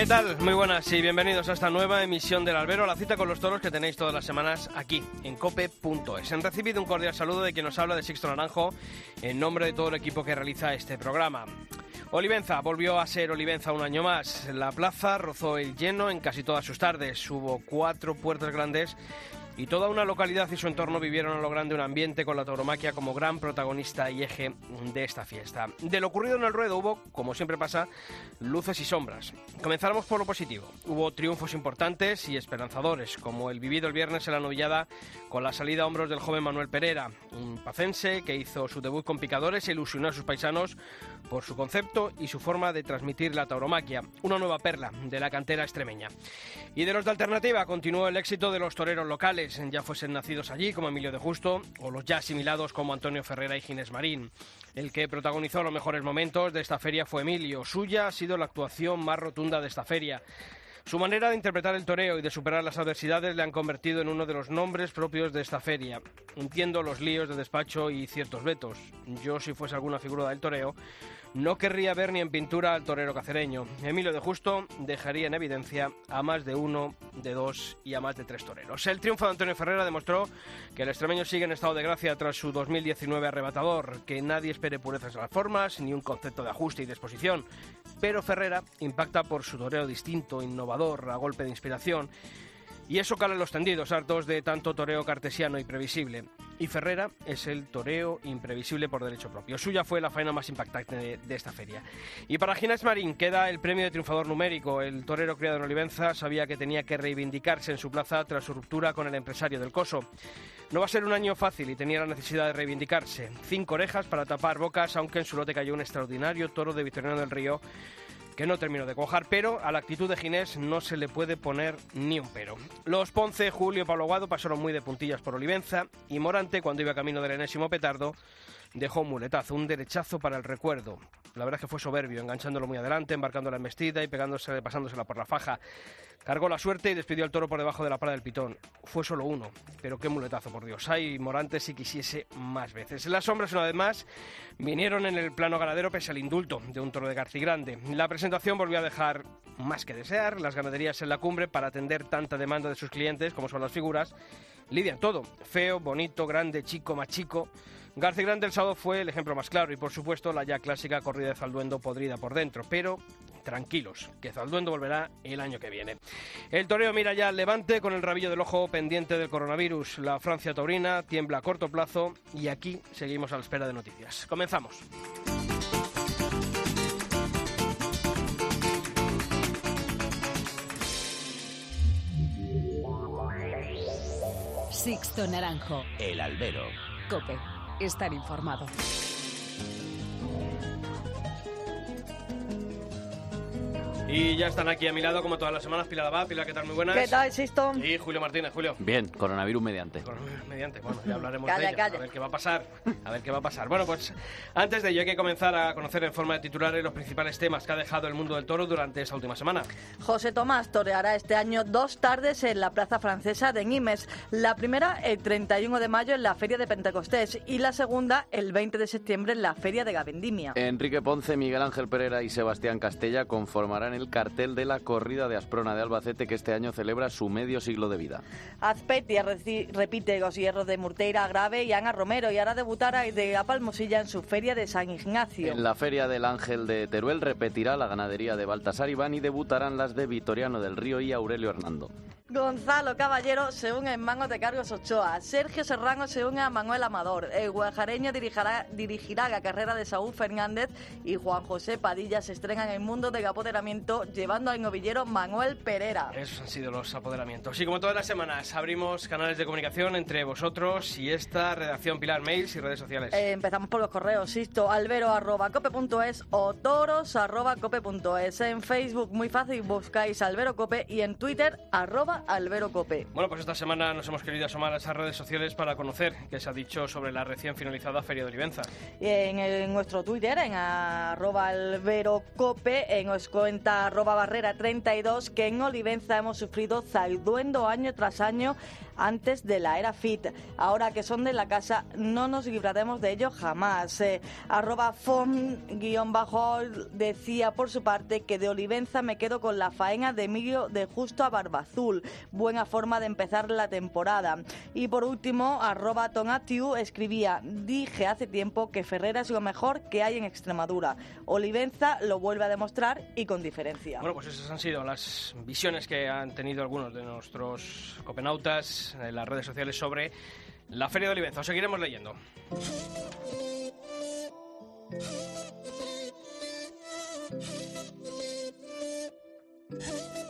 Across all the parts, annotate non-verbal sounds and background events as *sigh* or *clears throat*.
¿Qué tal? Muy buenas y bienvenidos a esta nueva emisión del Albero, la cita con los toros que tenéis todas las semanas aquí, en cope.es. Han recibido un cordial saludo de quien nos habla de Sixto Naranjo, en nombre de todo el equipo que realiza este programa. Olivenza volvió a ser Olivenza un año más. La plaza rozó el lleno en casi todas sus tardes. Hubo cuatro puertas grandes y toda una localidad y su entorno vivieron a lo grande un ambiente con la tauromaquia como gran protagonista y eje de esta fiesta. De lo ocurrido en el ruedo hubo, como siempre pasa, luces y sombras. Comenzamos por lo positivo. Hubo triunfos importantes y esperanzadores, como el vivido el viernes en la novillada con la salida a hombros del joven Manuel Pereira, un pacense que hizo su debut con picadores e ilusionó a sus paisanos por su concepto y su forma de transmitir la tauromaquia, una nueva perla de la cantera extremeña. Y de los de alternativa continuó el éxito de los toreros locales, ya fuesen nacidos allí como Emilio de Justo o los ya asimilados como Antonio Ferrera y Ginés Marín. El que protagonizó los mejores momentos de esta feria fue Emilio. Suya ha sido la actuación más rotunda de esta feria. Su manera de interpretar el toreo y de superar las adversidades le han convertido en uno de los nombres propios de esta feria. Entiendo los líos de despacho y ciertos vetos. Yo, si fuese alguna figura del toreo, no querría ver ni en pintura al torero cacereño. Emilio de Justo dejaría en evidencia a más de uno, de dos y a más de tres toreros. El triunfo de Antonio Ferrera demostró que el extremeño sigue en estado de gracia tras su 2019 arrebatador, que nadie espere purezas en las formas ni un concepto de ajuste y disposición. Pero Ferrera impacta por su toreo distinto, innovador, a golpe de inspiración y eso cala los tendidos, hartos de tanto toreo cartesiano y previsible. Y Ferrera es el toreo imprevisible por derecho propio. Suya fue la faena más impactante de, esta feria. Y para Ginés Marín queda el premio de triunfador numérico. El torero criado en Olivenza sabía que tenía que reivindicarse en su plaza tras su ruptura con el empresario del Coso. No va a ser un año fácil y tenía la necesidad de reivindicarse. Cinco orejas para tapar bocas, aunque en su lote cayó un extraordinario toro de Victoriano del Río que no terminó de cojar, pero a la actitud de Ginés no se le puede poner ni un pero. Los Ponce, Julio y Pablo Guado pasaron muy de puntillas por Olivenza y Morante, cuando iba camino del enésimo petardo, dejó un muletazo, un derechazo para el recuerdo. La verdad es que fue soberbio, enganchándolo muy adelante, embarcando la embestida y pegándose, pasándosela por la faja. Cargó la suerte y despidió al toro por debajo de la pala del pitón. Fue solo uno, pero qué muletazo, por Dios. Ay, Morante si quisiese más veces. Las sombras, una vez más, vinieron en el plano ganadero pese al indulto de un toro de Grande. La presentación volvió a dejar más que desear. Las ganaderías en la cumbre, para atender tanta demanda de sus clientes, como son las figuras, lidian todo. Feo, bonito, grande, chico, más chico. García Grande el sábado fue el ejemplo más claro y por supuesto la ya clásica corrida de Zalduendo podrida por dentro, pero tranquilos, que Zalduendo volverá el año que viene. El toreo mira ya al levante con el rabillo del ojo pendiente del coronavirus. La Francia taurina tiembla a corto plazo y aquí seguimos a la espera de noticias. Comenzamos. Sixto Naranjo. El albero. Cope. Estar informado. Y ya están aquí a mi lado, como todas las semanas, Pilar Abad. Pilar, ¿qué tal? Muy buenas. ¿Qué tal, Sisto? Y Julio Martínez. Julio. Bien, coronavirus mediante. Coronavirus mediante. Bueno, ya hablaremos Calla, de ello. calla. A ver qué va a pasar. A ver qué va a pasar. Bueno, pues antes de ello hay que comenzar a conocer en forma de titulares los principales temas que ha dejado el mundo del toro durante esta última semana. José Tomás toreará este año dos tardes en la Plaza Francesa de Nimes. La primera el 31 de mayo en la Feria de Pentecostés y la segunda el 20 de septiembre en la Feria de Gavendimia. Enrique Ponce, Miguel Ángel Pereira y Sebastián Castella conformarán el cartel de la corrida de Asprona de Albacete que este año celebra su medio siglo de vida. Azpetia repite los hierros de Murteira Grave y Ana Romero y hará debutar a de a Palmosilla en su Feria de San Ignacio. En la Feria del Ángel de Teruel repetirá la ganadería de Baltasar Iván y debutarán las de Vitoriano del Río y Aurelio Hernando. Gonzalo Caballero se une en Mangos de Cargos Ochoa. Sergio Serrano se une a Manuel Amador. El guajareño dirigirá, dirigirá la carrera de Saúl Fernández y Juan José Padilla se estrenan en el mundo del apoderamiento llevando al novillero Manuel Pereira. Esos han sido los apoderamientos. Y como todas las semanas, abrimos canales de comunicación entre vosotros y esta redacción Pilar, mails y redes sociales. Eh, empezamos por los correos, Sisto, albero.cope.es o toros.cope.es. En Facebook, muy fácil, buscáis Albero Cope y en Twitter, arroba arroba alberocope. Bueno, pues esta semana nos hemos querido asomar a esas redes sociales para conocer qué se ha dicho sobre la recién finalizada Feria de Olivenza. En, el- en nuestro Twitter, en arroba alberocope, en os cuenta arroba barrera 32, que en Olivenza hemos sufrido zalduendo año tras año antes de la era fit. Ahora que son de la casa, no nos libraremos de ello jamás. Eh, arroba fon-bajo decía por su parte que de Olivenza me quedo con la faena de Emilio de Justo a Barbazul. Buena forma de empezar la temporada. Y por último, arroba tonatiu escribía, dije hace tiempo que Ferrera es lo mejor que hay en Extremadura. Olivenza lo vuelve a demostrar y con diferencia. Bueno, pues esas han sido las visiones que han tenido algunos de nuestros copenautas en las redes sociales sobre la Feria de Olivenza. Os seguiremos leyendo. *laughs*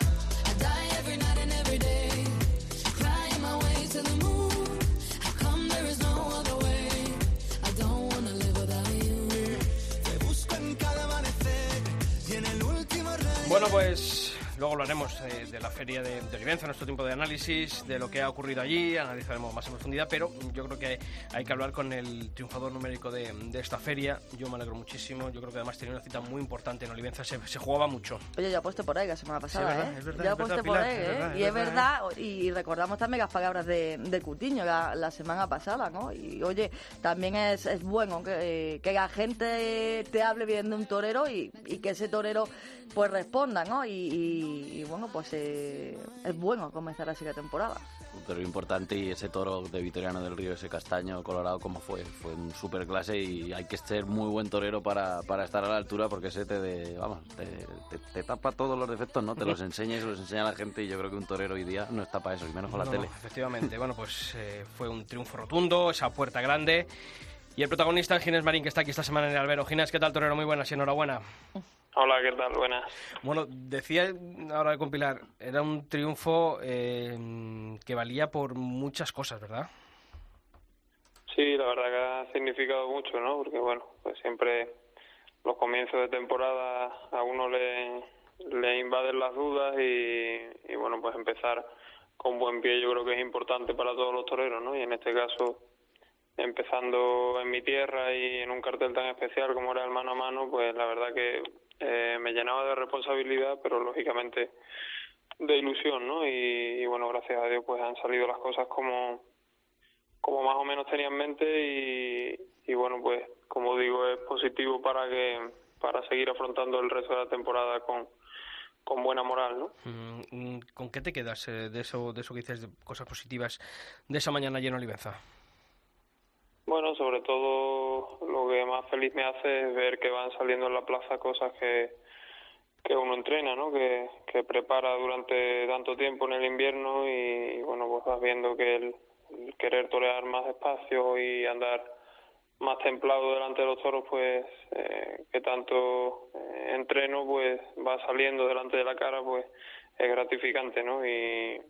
Bueno, pues luego hablaremos eh, de la Feria de, de Olivenza, nuestro tiempo de análisis, de lo que ha ocurrido allí, analizaremos más en profundidad, pero yo creo que hay que hablar con el triunfador numérico de, de esta feria. Yo me alegro muchísimo, yo creo que además tenía una cita muy importante en Olivenza, se, se jugaba mucho. Oye, yo aposté por ahí la semana pasada, verdad, ¿eh? es verdad, yo verdad, aposté por Pilar, ahí, es ¿eh? verdad, y es verdad, verdad, y recordamos también las palabras de, de Cutiño la, la semana pasada, ¿no? Y oye, también es, es bueno que, que la gente te hable bien de un torero y, y que ese torero pues responda, ¿no? Y, y- y, bueno, pues eh, es bueno comenzar así la temporada. Un toro importante y ese toro de Vitoriano del Río, ese castaño colorado, como fue? Fue un super clase y hay que ser muy buen torero para, para estar a la altura porque ese te, de, vamos, te, te- te tapa todos los defectos, ¿no? Te los *laughs* enseña y se los enseña a la gente y yo creo que un torero hoy día no está para eso, y menos con la No, tele. no, efectivamente, bueno, pues eh, fue un triunfo rotundo, esa puerta grande. Y el protagonista es Ginés Marín, que está aquí esta semana en el albero. Ginés, ¿qué tal, torero? Muy buenas y enhorabuena. *laughs* Hola, ¿qué tal? Buenas. Bueno, decía ahora de compilar, era un triunfo eh, que valía por muchas cosas, ¿verdad? Sí, la verdad que ha significado mucho, ¿no? Porque, bueno, pues siempre los comienzos de temporada a uno le, le invaden las dudas y, y, bueno, pues empezar con buen pie yo creo que es importante para todos los toreros, ¿no? Y en este caso, empezando en mi tierra y en un cartel tan especial como era el mano a mano, pues la verdad que eh, me llenaba de responsabilidad, pero lógicamente de ilusión, ¿no? Y, bueno, gracias a Dios pues han salido las cosas como como más o menos tenía en mente y, bueno pues como digo es positivo para que para seguir afrontando el resto de la temporada con con buena moral no mm, ¿Con qué te quedas eh, de eso, de eso que dices, de cosas positivas de esa mañana allí en Olivenza? Bueno sobre todo lo que más feliz me hace es ver que van saliendo en la plaza cosas que que uno entrena, ¿no? Que, que prepara durante tanto tiempo en el invierno y, bueno, pues vas viendo que el, querer torear más despacio y andar más templado delante de los toros, pues eh, que tanto eh, entreno pues va saliendo delante de la cara, pues es gratificante, ¿no? Y,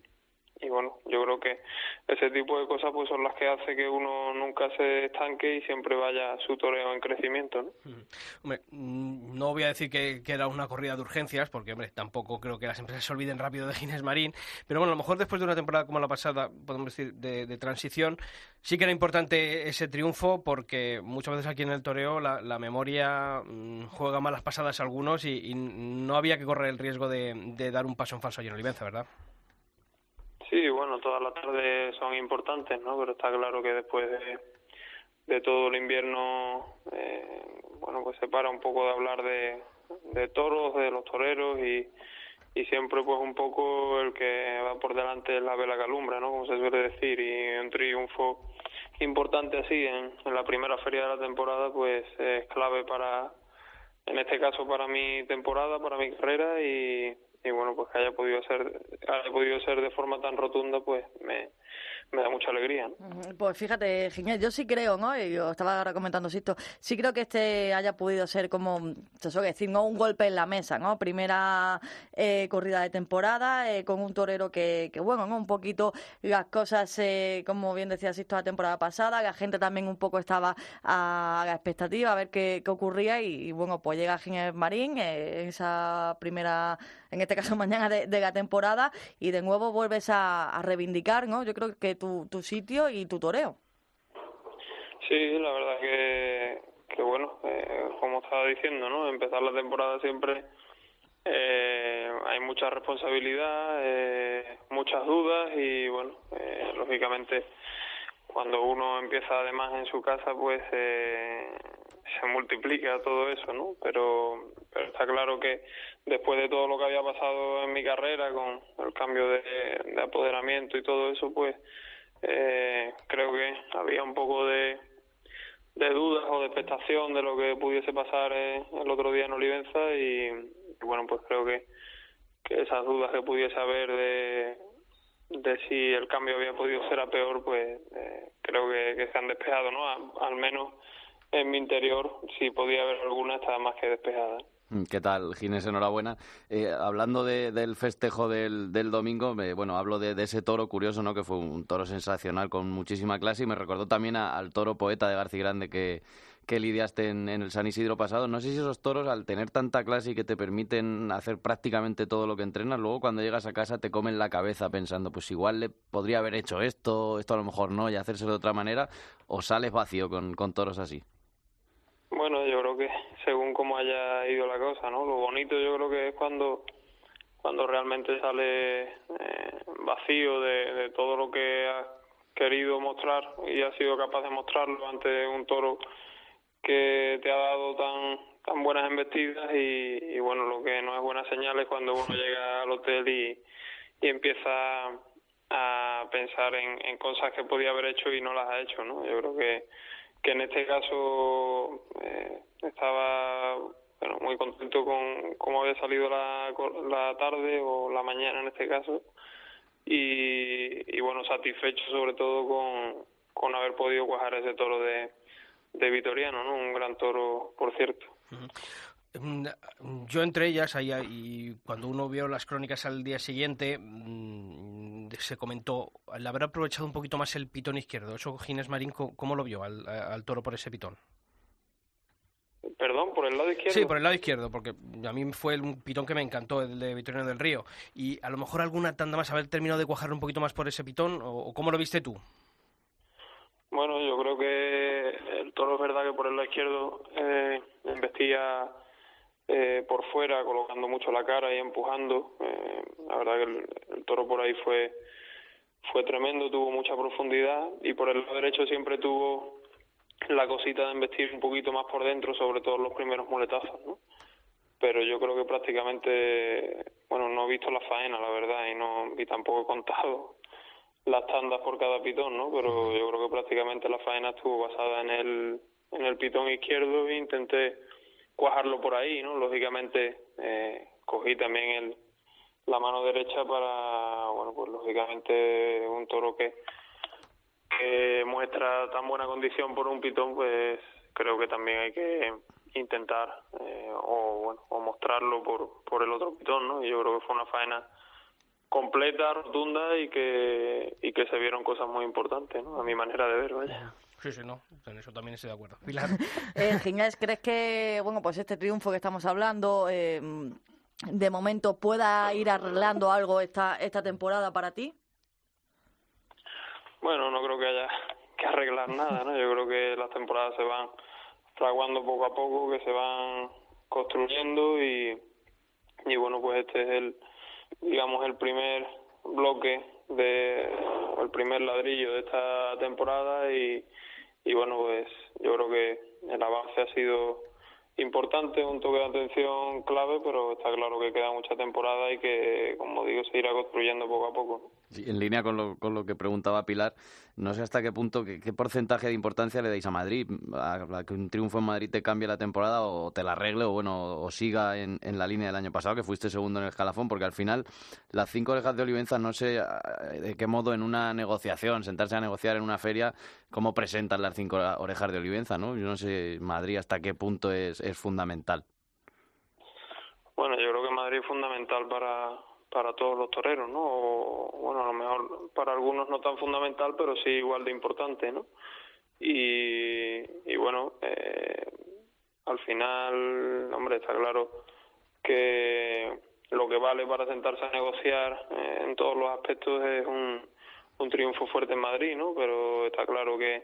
y bueno, yo creo que ese tipo de cosas pues son las que hace que uno nunca se estanque y siempre vaya su toreo en crecimiento, ¿no? Hombre, mm, no voy a decir que, que era una corrida de urgencias, porque hombre, tampoco creo que las empresas se olviden rápido de Ginés Marín, pero bueno, a lo mejor después de una temporada como la pasada, podemos decir, de, de transición, sí que era importante ese triunfo, porque muchas veces aquí en el toreo la, la memoria mm, juega malas pasadas a algunos y, y no había que correr el riesgo de, de dar un paso en falso allí en Olivenza, ¿verdad? Sí, bueno, todas las tardes son importantes, ¿no? Pero está claro que después de, todo el invierno, eh, bueno, pues se para un poco de hablar de, de toros, de los toreros y, y siempre pues un poco el que va por delante es la vela calumbra, ¿no? Como se suele decir, y un triunfo importante así en, en la primera feria de la temporada pues es clave para, en este caso para mi temporada, para mi carrera y, y bueno, pues que haya podido ser, haya podido ser de forma tan rotunda, pues me, me da mucha alegría. Pues fíjate, Ginés, yo sí creo, ¿no? Yo estaba ahora comentando esto, sí creo que este haya podido ser como, se suele decir. Un golpe en la mesa, ¿no? Primera eh, corrida de temporada, eh, con un torero que, que, bueno, ¿no? Un poquito las cosas, eh, como bien decía Sisto la temporada pasada, la gente también un poco estaba a la expectativa a ver qué, qué ocurría y, bueno, pues llega Ginés Marín, eh, esa primera, en este caso *laughs* mañana de, la temporada y de nuevo vuelves a, a reivindicar, ¿no? Yo creo que tu, tu sitio y tu toreo. Sí, la verdad que, que bueno, eh, como estaba diciendo, ¿no? Empezar la temporada siempre eh, hay mucha responsabilidad, eh, muchas dudas y bueno, eh, lógicamente cuando uno empieza además en su casa pues eh, se multiplica todo eso, ¿no? Pero, está claro que después de todo lo que había pasado en mi carrera con el cambio de, de apoderamiento y todo eso pues eh, creo que había un poco de de dudas o de expectación de lo que pudiese pasar eh, el otro día en Olivenza y, y bueno pues creo que, que esas dudas que pudiese haber de, de si el cambio había podido ser a peor pues eh, creo que, se han despejado no al menos en mi interior si podía haber alguna estaba más que despejada Mm, ¿Qué tal, Ginés? Enhorabuena. Eh, hablando de- del festejo del, del domingo, me- bueno, hablo de, de ese toro curioso, ¿no? Que fue un toro sensacional con muchísima clase y me recordó también a- al toro poeta de García Grande que, que lidiaste en, el San Isidro pasado. No sé si esos toros, al tener tanta clase y que te permiten hacer prácticamente todo lo que entrenas, luego cuando llegas a casa te comen la cabeza pensando, pues igual le podría haber hecho esto, esto a lo mejor no, y hacérselo de otra manera, o sales vacío con, con toros así. Bueno, yo creo que según cómo haya ido la cosa, ¿no? Lo bonito yo creo que es cuando cuando realmente sale eh, vacío de, de todo lo que has querido mostrar y has sido capaz de mostrarlo ante un toro que te ha dado tan tan buenas embestidas y, bueno, lo que no es buena señal es cuando uno llega al hotel y, y empieza a pensar en, en cosas que podía haber hecho y no las ha hecho, ¿no? Yo creo que que en este caso eh, estaba bueno, muy contento con cómo había salido la, la tarde o la mañana en este caso y, y bueno satisfecho sobre todo con, con haber podido cuajar ese toro de, de Vitoriano, ¿no? un gran toro por cierto. Mm, Yo entre ellas, ahí, y cuando uno vio las crónicas al día siguiente, mm, se comentó el haber aprovechado un poquito más el pitón izquierdo. Eso Ginés Marín, ¿cómo, lo vio al, al toro por ese pitón? Perdón, por el lado izquierdo. Sí, por el lado izquierdo, porque a mí fue un pitón que me encantó, el de Victoriano del Río. Y a lo mejor alguna tanda más, haber terminado de cuajar un poquito más por ese pitón, o, cómo lo viste tú. Bueno, yo creo que verdad que por el lado izquierdo eh, embestía eh, por fuera, colocando mucho la cara y empujando. Eh, la verdad que el, el toro por ahí fue fue tremendo, tuvo mucha profundidad y por el lado derecho siempre tuvo la cosita de embestir un poquito más por dentro, sobre todo los primeros muletazos, ¿no? Pero yo creo que prácticamente, bueno, no he visto la faena, la verdad, y no y tampoco he contado las tandas por cada pitón, ¿no? Pero yo creo que prácticamente la faena estuvo basada en el en el pitón izquierdo e intenté cuajarlo por ahí, ¿no? Lógicamente eh, cogí también el la mano derecha para, bueno, pues lógicamente un toro que que muestra tan buena condición por un pitón, pues creo que también hay que intentar eh, o bueno o mostrarlo por por el otro pitón, ¿no? Y yo creo que fue una faena completa, rotunda y que y que se vieron cosas muy importantes, ¿no? A mi manera de ver, vaya. Sí, sí, no, en eso también estoy de acuerdo. *laughs* Pilar. Eh, Ginés, ¿crees que, bueno, pues este triunfo que estamos hablando, eh, de momento pueda ir arreglando algo esta, esta temporada para ti? Bueno, no creo que haya que arreglar nada, ¿no? Yo creo que las temporadas se van fraguando poco a poco, que se van construyendo y, y bueno, pues este es el, digamos, el primer bloque de, o el primer ladrillo de esta temporada y, y bueno, pues yo creo que el avance ha sido importante, un toque de atención clave, pero está claro que queda mucha temporada y que, como digo, se irá construyendo poco a poco. en línea con lo, con lo que preguntaba Pilar, no sé hasta qué punto, qué, porcentaje de importancia le dais a Madrid, a, que un triunfo en Madrid te cambie la temporada o te la arregle o bueno, o siga en, en la línea del año pasado, que fuiste segundo en el escalafón, porque al final las cinco orejas de Olivenza, no sé ah, de qué modo en una negociación, sentarse a negociar en una feria, cómo presentan las cinco orejas de Olivenza, ¿no? Yo no sé Madrid hasta qué punto es, es fundamental. Bueno, yo creo que Madrid es fundamental para, para todos los toreros, ¿no? Bueno, a lo mejor para algunos no tan fundamental, pero sí igual de importante, ¿no? Y, y bueno, eh, al final, hombre, está claro que lo que vale para sentarse a negociar eh, en todos los aspectos es un, un triunfo fuerte en Madrid, ¿no? Pero está claro que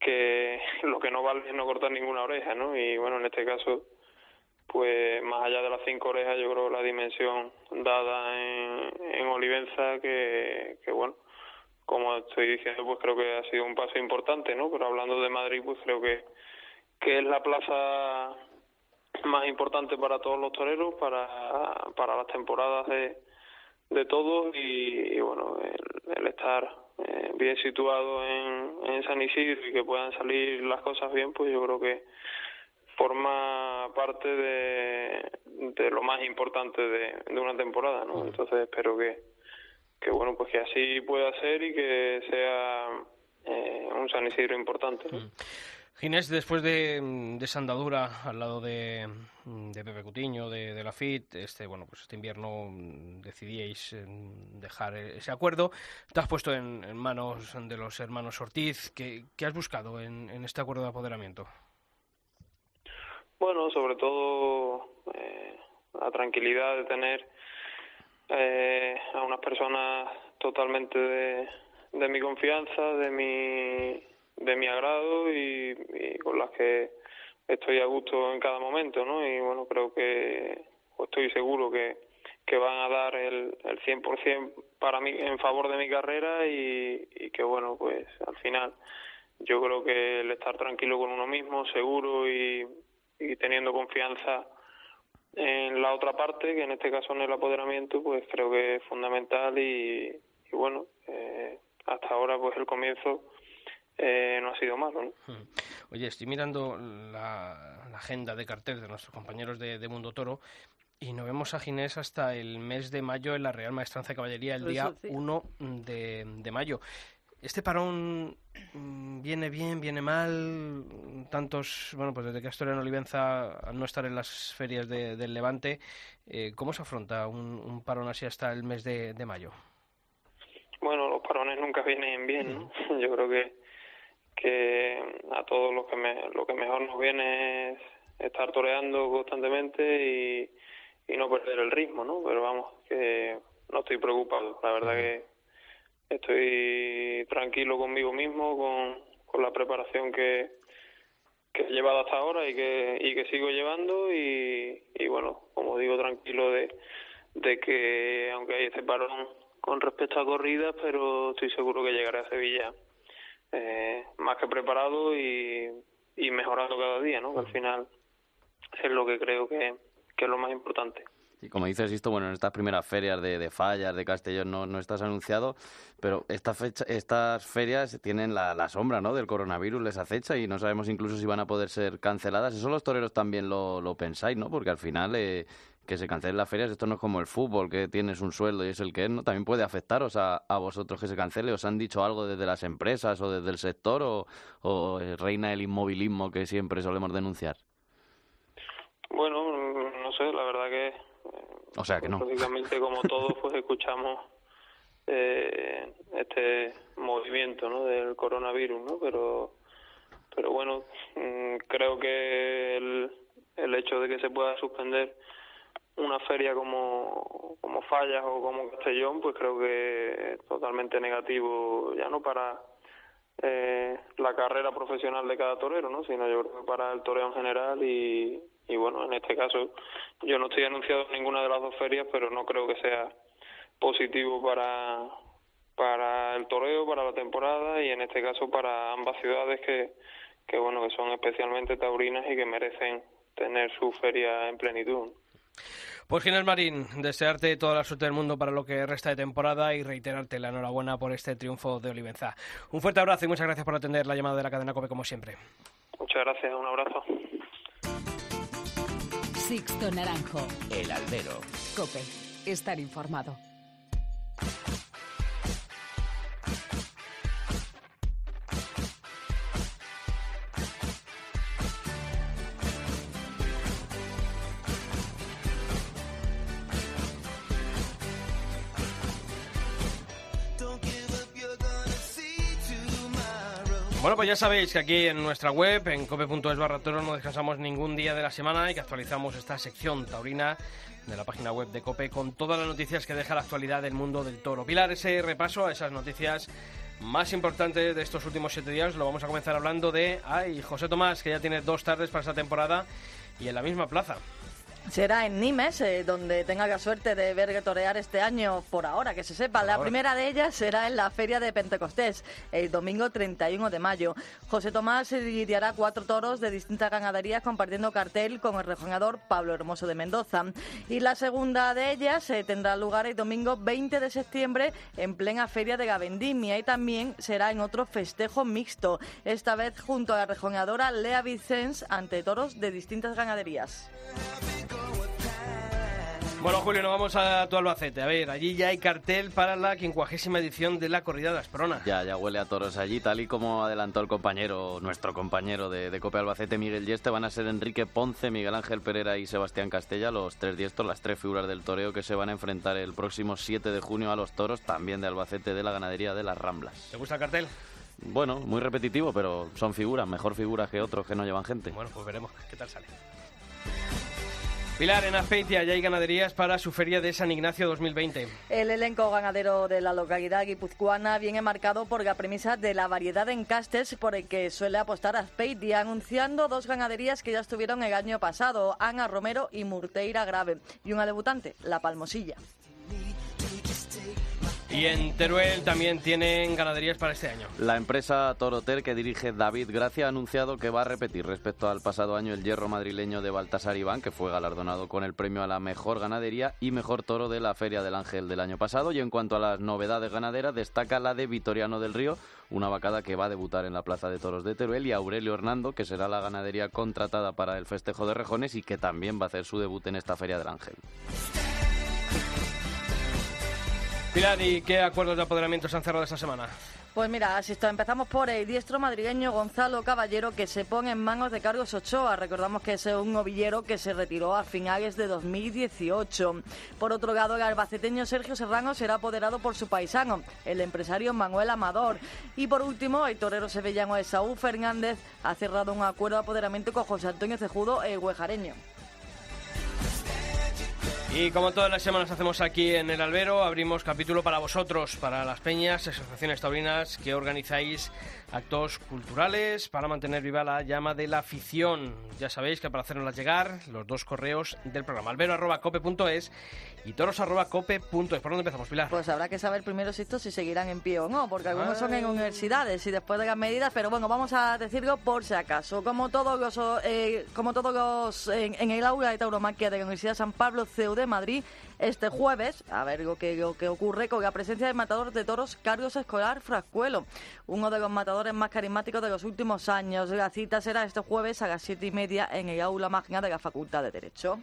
que *laughs* lo que no vale es no cortar ninguna oreja, ¿no? Y bueno, en este caso pues más allá de las cinco orejas yo creo la dimensión dada en, en Olivenza que, que bueno como estoy diciendo pues creo que ha sido un paso importante no pero hablando de Madrid pues creo que que es la plaza más importante para todos los toreros para para las temporadas de de todos y, bueno el, el estar eh, bien situado en, en San Isidro y que puedan salir las cosas bien pues yo creo que forma parte de, de lo más importante de, de una temporada, ¿no? Entonces espero que, que bueno, pues que así pueda ser y que sea eh, un San Isidro importante. ¿no? Ginés, después de, de esa andadura al lado de, de Pepe Cutiño, de, de la FIT, este, bueno, pues este invierno decidíais eh, dejar ese acuerdo. Te has puesto en, en manos de los hermanos Ortiz. ¿Qué, qué has buscado en, en este acuerdo de apoderamiento? Bueno, sobre todo eh, la tranquilidad de tener eh, a unas personas totalmente de, de mi confianza, de mi, de mi agrado y, con las que estoy a gusto en cada momento, ¿no? Y bueno, creo que, estoy seguro que, que van a dar el, el 100% para mí, en favor de mi carrera y, y que bueno, pues al final yo creo que el estar tranquilo con uno mismo, seguro y, y teniendo confianza en la otra parte, que en este caso en el apoderamiento, pues creo que es fundamental y, y bueno, eh, hasta ahora pues el comienzo eh, no ha sido malo. ¿no? Hmm. Oye, estoy mirando la, la agenda de cartel de nuestros compañeros de, de Mundo Toro y no vemos a Ginés hasta el mes de mayo en la Real Maestranza de Caballería, el día decía. 1 de, de mayo. ¿Este parón mm, viene bien, viene mal? Tantos, bueno, pues desde que Astor en Olivenza, al no estar en las ferias de- del Levante, eh, ¿cómo se afronta un, un parón así hasta el mes de, de mayo? Bueno, los parones nunca vienen bien, ¿no? Yo creo que que a todos lo que me, lo que mejor nos viene es estar toreando constantemente y, y no perder el ritmo, ¿no? Pero vamos, que no estoy preocupado. La verdad que estoy tranquilo conmigo mismo, con, con la preparación que, que he llevado hasta ahora y que, y que sigo llevando y, y bueno, como digo, tranquilo de, de que aunque hay este parón con respecto a corridas, pero estoy seguro que llegaré a Sevilla eh, más que preparado y, y mejorando cada día, ¿no? Que al final es lo que creo que, que es lo más importante. Y como dices, esto, bueno, en estas primeras ferias de, de Fallas, de Castellón, no, no estás anunciado, pero esta fecha, estas ferias tienen la, la sombra, ¿no?, del coronavirus, les acecha y no sabemos incluso si van a poder ser canceladas. Eso los toreros también lo, lo pensáis, ¿no? Porque al final, eh, que se cancelen las ferias, esto no es como el fútbol, que tienes un sueldo y es el que es, ¿no? También puede afectaros a, a vosotros que se cancele. ¿Os han dicho algo desde las empresas o desde el sector o, o eh, reina el inmovilismo que siempre solemos denunciar? Bueno, no sé, la verdad que O sea que no. lógicamente como todos pues escuchamos eh, este movimiento ¿no? del coronavirus no pero pero bueno mm, creo que el, el hecho de que se pueda suspender una feria como como Fallas o como Castellón pues creo que es totalmente negativo ya no para eh, la carrera profesional de cada torero, ¿no? Sino yo creo que para el toreo en general y, y bueno, en este caso yo no estoy anunciado ninguna de las dos ferias, pero no creo que sea positivo para para el toreo, para la temporada y en este caso para ambas ciudades que que bueno, que son especialmente taurinas y que merecen tener su feria en plenitud. Pues Ginés Marín, desearte toda la suerte del mundo para lo que resta de temporada y reiterarte la enhorabuena por este triunfo de Olivenza. Un fuerte abrazo y muchas gracias por atender la llamada de la cadena COPE como siempre. Muchas gracias, un abrazo. Sixto Naranjo. El albero. Cope. Estar informado. Bueno, pues ya sabéis que aquí en nuestra web, en cope.es barra toro, no descansamos ningún día de la semana y que actualizamos esta sección taurina de la página web de Cope con todas las noticias que deja la actualidad del mundo del toro. Pilar, ese repaso a esas noticias más importantes de estos últimos siete días lo vamos a comenzar hablando de, ay, José Tomás, que ya tiene dos tardes para esta temporada y en la misma plaza. Será en Nimes, eh, donde tenga la suerte de ver torear este año, por ahora, que se sepa. La ahora. primera de ellas será en la Feria de Pentecostés, el domingo 31 de mayo. José Tomás lidiará cuatro toros de distintas ganaderías compartiendo cartel con el rejoneador Pablo Hermoso de Mendoza. Y la segunda de ellas eh, tendrá lugar el domingo 20 de septiembre en plena Feria de Gavendimia y también será en otro festejo mixto, esta vez junto a la rejoneadora Lea Vicens ante toros de distintas ganaderías. Bueno, Julio, nos vamos a tu Albacete. A ver, allí ya hay cartel para la quincuagésima edición de la corrida de Asprona. Ya, ya huele a toros allí, tal y como adelantó el compañero, nuestro compañero de, de Cope Albacete, Miguel Yeste, van a ser Enrique Ponce, Miguel Ángel Pereira y Sebastián Castella, los tres diestros, las tres figuras del toreo que se van a enfrentar el próximo 7 de junio a los toros, también de Albacete de la ganadería de las Ramblas. ¿Te gusta el cartel? Bueno, muy repetitivo, pero son figuras, mejor figuras que otros que no llevan gente. Bueno, pues veremos qué tal sale. Pilar, en Azpeitia ya hay ganaderías para su feria de San Ignacio 2020. El elenco ganadero de la localidad guipuzcoana viene marcado por la premisa de la variedad de encastes por el que suele apostar Azpeitia, anunciando dos ganaderías que ya estuvieron el año pasado, Ana Romero y Murteira Grave, y una debutante, La Palmosilla. Y en Teruel también tienen ganaderías para este año. La empresa Toroter que dirige David Gracia ha anunciado que va a repetir respecto al pasado año el hierro madrileño de Baltasar Iván, que fue galardonado con el premio a la mejor ganadería y mejor toro de la Feria del Ángel del año pasado. Y en cuanto a las novedades ganaderas, destaca la de Vitoriano del Río, una vacada que va a debutar en la Plaza de Toros de Teruel, y Aurelio Hernando, que será la ganadería contratada para el festejo de Rejones y que también va a hacer su debut en esta Feria del Ángel. Pilar, ¿y qué acuerdos de apoderamiento se han cerrado esta semana? Pues mira, asisto, empezamos por el diestro madrileño Gonzalo Caballero que se pone en manos de Carlos Ochoa. Recordamos que es un novillero que se retiró a finales de 2018. Por otro lado, el albaceteño Sergio Serrano será apoderado por su paisano, el empresario Manuel Amador. Y por último, el torero sevillano Esaú Fernández ha cerrado un acuerdo de apoderamiento con José Antonio Cejudo, el huejareño. Y como todas las semanas hacemos aquí en el Albero, abrimos capítulo para vosotros, para las peñas, asociaciones taurinas que organizáis actos culturales para mantener viva la llama de la afición. Ya sabéis que para hacernosla llegar, los dos correos del programa, albero.cope.es y toros.cope.es. ¿Por dónde empezamos, Pilar? Pues habrá que saber primero si estos si seguirán en pie o no, porque algunos son en universidades y después de las medidas, pero bueno, vamos a decirlo por si acaso. Como todos los, eh, como todos los en, en el aula de tauromaquia de la Universidad de San Pablo CEU de Madrid, este jueves, a ver lo que, ocurre con la presencia del matador de toros Carlos Escolar Frascuelo, uno de los matadores más carismáticos de los últimos años. La cita será este jueves a las siete y media en el aula magna de la Facultad de Derecho.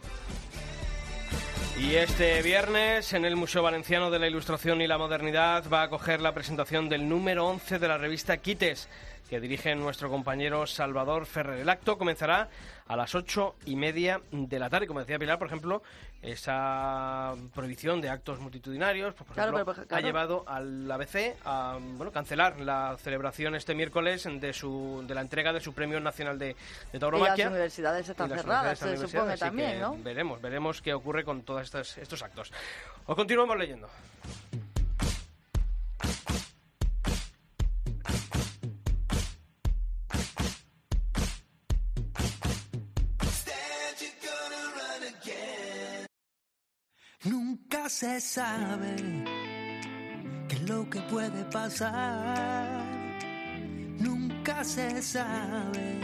Y este viernes en el Museo Valenciano de la Ilustración y la Modernidad va a acoger la presentación del número 11 de la revista Quites, que dirige nuestro compañero Salvador Ferrer. El acto comenzará a las ocho y media de la tarde. Como decía Pilar, por ejemplo, esa prohibición de actos multitudinarios pues, por Claro, ejemplo, pero, claro. ha llevado al ABC a bueno, cancelar la celebración este miércoles de, su, de la entrega de su Premio Nacional de, de Y las Tauromaquia. universidades están las cerradas, universidades se supone también, ¿no? Veremos, veremos qué ocurre con todos estos actos. Os continuamos leyendo. Se sabe qué es lo que puede pasar. Nunca se sabe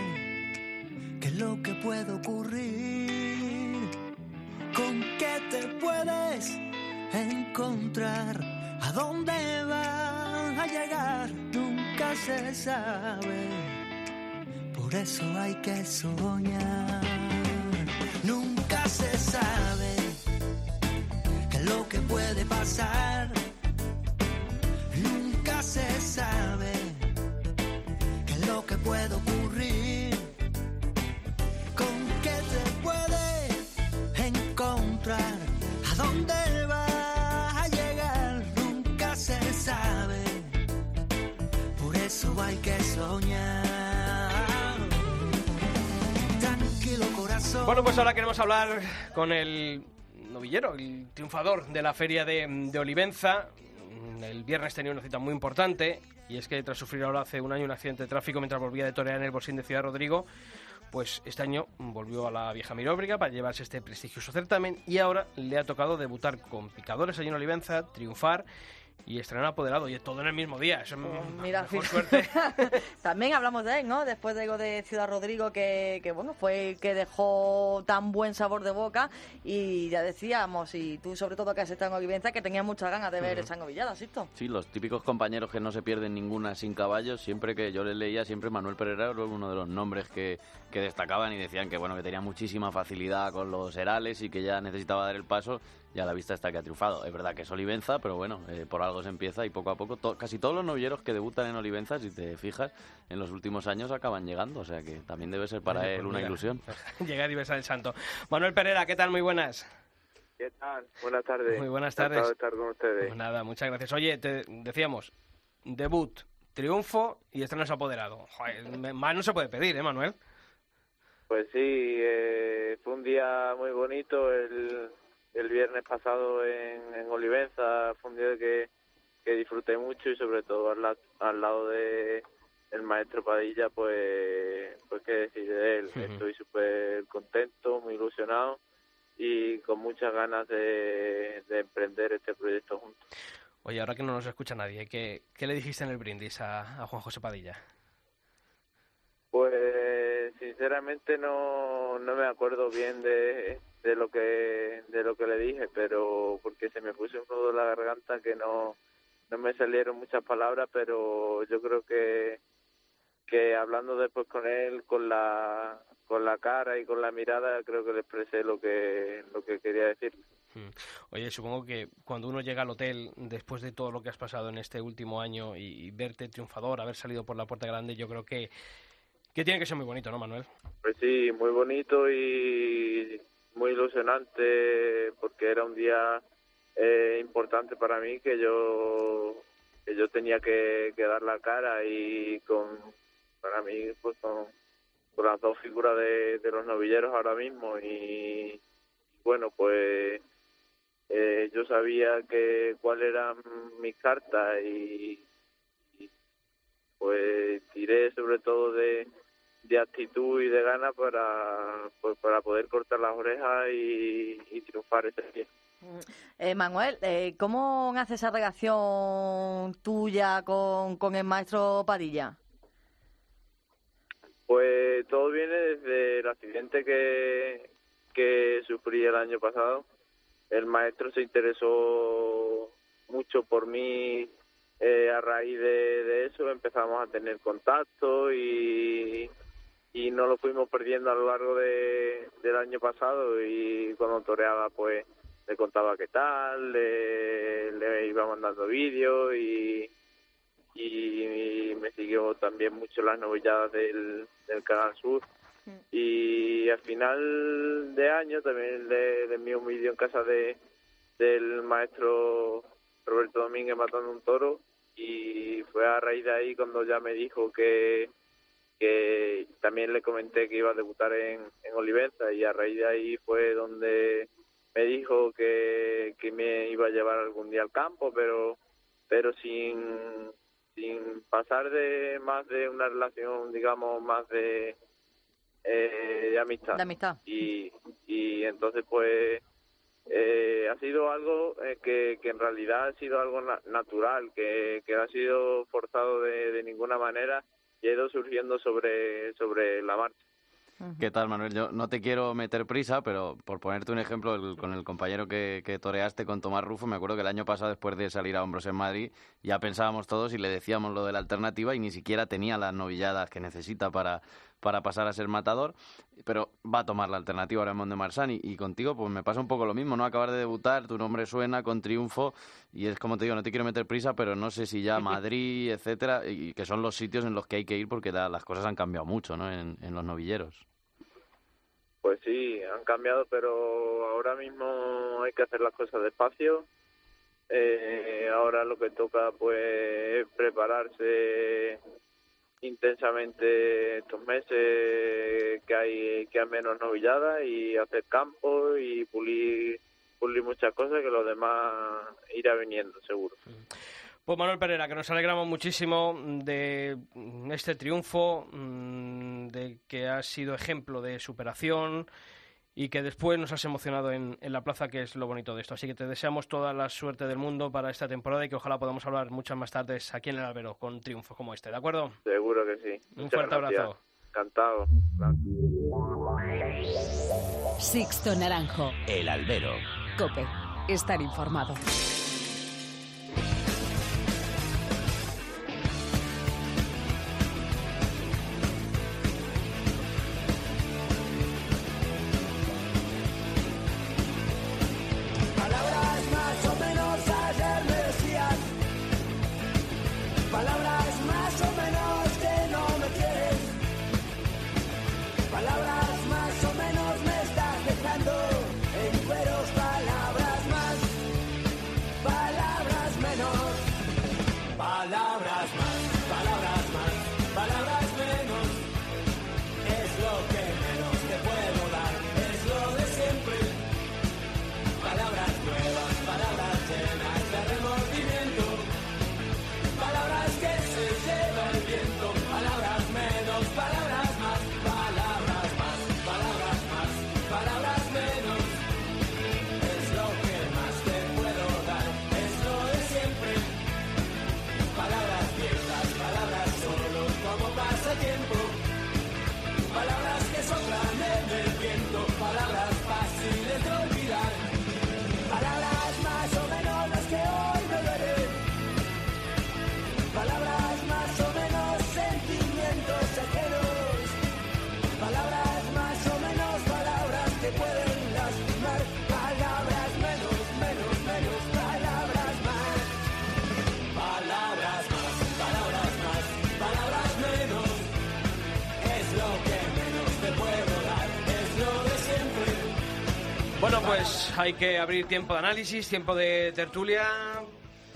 qué es lo que puede ocurrir? ¿Con qué te puedes encontrar? ¿A dónde van a llegar? Nunca se sabe. Por eso hay que soñar. Nunca puede pasar. Nunca se sabe qué es lo que puede ocurrir. ¿Con qué te puede encontrar? ¿A dónde vas a llegar? Nunca se sabe. Por eso hay que soñar. Tranquilo corazón. Bueno, pues ahora queremos hablar con el novillero, el triunfador de la feria de, Olivenza. El viernes tenía una cita muy importante y es que tras sufrir ahora hace un año un accidente de tráfico mientras volvía de torear en el Bolsín de Ciudad Rodrigo, pues este año volvió a la vieja Miróbriga para llevarse este prestigioso certamen y ahora le ha tocado debutar con picadores allí en Olivenza, triunfar y estrenar apoderado y todo en el mismo día. Eso es Pues mira, mejor suerte. *laughs* También hablamos de él, ¿no? Después de, de Ciudad Rodrigo, que, que, bueno, fue el que dejó tan buen sabor de boca. Y ya decíamos, y tú sobre todo que has estado en Olivenza, que tenías muchas ganas de ver esa novillada, ¿sisto? Sí, los típicos compañeros que no se pierden ninguna sin caballos, siempre que yo les leía, siempre Manuel Pereira era uno de los nombres que, que destacaban y decían que bueno que tenía muchísima facilidad con los herales y que ya necesitaba dar el paso y a la vista está que ha triunfado. Es verdad que es Olivenza, pero bueno, eh, por algo se empieza y poco a poco to- casi todos los novilleros que debutan en Olivenza, si te fijas, en los últimos años acaban llegando, o sea que también debe ser para él pues una mira, ilusión. *laughs* Llegar y besar el santo. Manuel Pereira, ¿qué tal? Muy buenas. ¿Qué tal? Buenas tardes. Muy buenas tardes. de estar con ustedes. Pues nada, muchas gracias. Oye, te decíamos, debut, triunfo y estrenos apoderado. Joder, me- más no se puede pedir, ¿eh, Manuel? Pues sí, eh, fue un día muy bonito el, el viernes pasado en, en Olivenza. Fue un día que, que disfruté mucho y sobre todo al, la- al lado de el maestro Padilla, pues, pues qué decir de él. Estoy súper contento, muy ilusionado y con muchas ganas de, de emprender este proyecto juntos. Oye, ahora que no nos escucha nadie, ¿qué, qué le dijiste en el brindis a, a Juan José Padilla? Sinceramente no, no me acuerdo bien de, de lo que de lo que le dije, pero porque se me puso un nudo en la garganta que no no me salieron muchas palabras, pero yo creo que que hablando después con él con la con la cara y con la mirada creo que le expresé lo que lo que quería decir. Mm. Oye, supongo que cuando uno llega al hotel después de todo lo que has pasado en este último año y verte triunfador, haber salido por la puerta grande, yo creo que, que tiene que ser muy bonito, ¿no, Manuel? Pues sí, muy bonito y muy ilusionante porque era un día eh, importante para mí que yo que yo tenía que, dar la cara y con para mí pues con, las dos figuras de, de los novilleros ahora mismo y bueno pues eh, yo sabía que cuáles eran mis cartas y, y, pues tiré sobre todo de de actitud y de ganas para pues para poder cortar las orejas y, y triunfar ese día. Eh, Manuel, eh, ¿cómo nace esa relación tuya con, con el maestro Padilla? Pues todo viene desde el accidente que, que sufrí el año pasado. El maestro se interesó mucho por mí eh, a raíz de, de eso. Empezamos a tener contacto y, y no lo fuimos perdiendo a lo largo de, del año pasado. Y cuando toreaba, pues le contaba qué tal, le, le iba mandando vídeos y, y me siguió también mucho las novilladas del, del Canal Sur. Y al final de año también le, le envié un vídeo en casa de del maestro Roberto Domínguez matando un toro y fue a raíz de ahí cuando ya me dijo que que también le comenté que iba a debutar en, en Olivenza y a raíz de ahí fue donde me dijo que, que me iba a llevar algún día al campo pero pero sin sin pasar de más de una relación digamos más de eh, de amistad De amistad. y, y entonces pues eh, ha sido algo eh, que, que en realidad ha sido algo na- natural que, que no ha sido forzado de, de ninguna manera y ha ido surgiendo sobre sobre la marcha ¿Qué tal, Manuel? Yo no te quiero meter prisa, pero por ponerte un ejemplo, el- con el compañero que, que toreaste con Tomás Rufo, me acuerdo que el año pasado, después de salir a hombros en Madrid, ya pensábamos todos y le decíamos lo de la alternativa y ni siquiera tenía las novilladas que necesita para, para pasar a ser matador, pero va a tomar la alternativa ahora en Mont de Marsan y, y contigo pues me pasa un poco lo mismo, ¿no? Acabar de debutar, tu nombre suena con triunfo y es como te digo, no te quiero meter prisa, pero no sé si ya *laughs* Madrid, etcétera, y que son los sitios en los que hay que ir porque la- las cosas han cambiado mucho, ¿no? En, en los novilleros. Pues sí, han cambiado, pero ahora mismo hay que hacer las cosas despacio. Eh, ahora lo que toca pues es prepararse intensamente estos meses que hay que hay menos novilladas y hacer campo y pulir pulir muchas cosas que lo demás irá viniendo seguro. Pues Manuel Pereira, que nos alegramos muchísimo de este triunfo, mm, de que has sido ejemplo de superación y que después nos has emocionado en, en la plaza, que es lo bonito de esto. Así que te deseamos toda la suerte del mundo para esta temporada y que ojalá podamos hablar muchas más tardes aquí en el Albero con triunfos como este, ¿de acuerdo? Seguro que sí. Un Muchas fuerte gracias. abrazo. Encantado. Sixto Naranjo. El albero. Cope. Estar informado. Hay que abrir tiempo de análisis, tiempo de tertulia.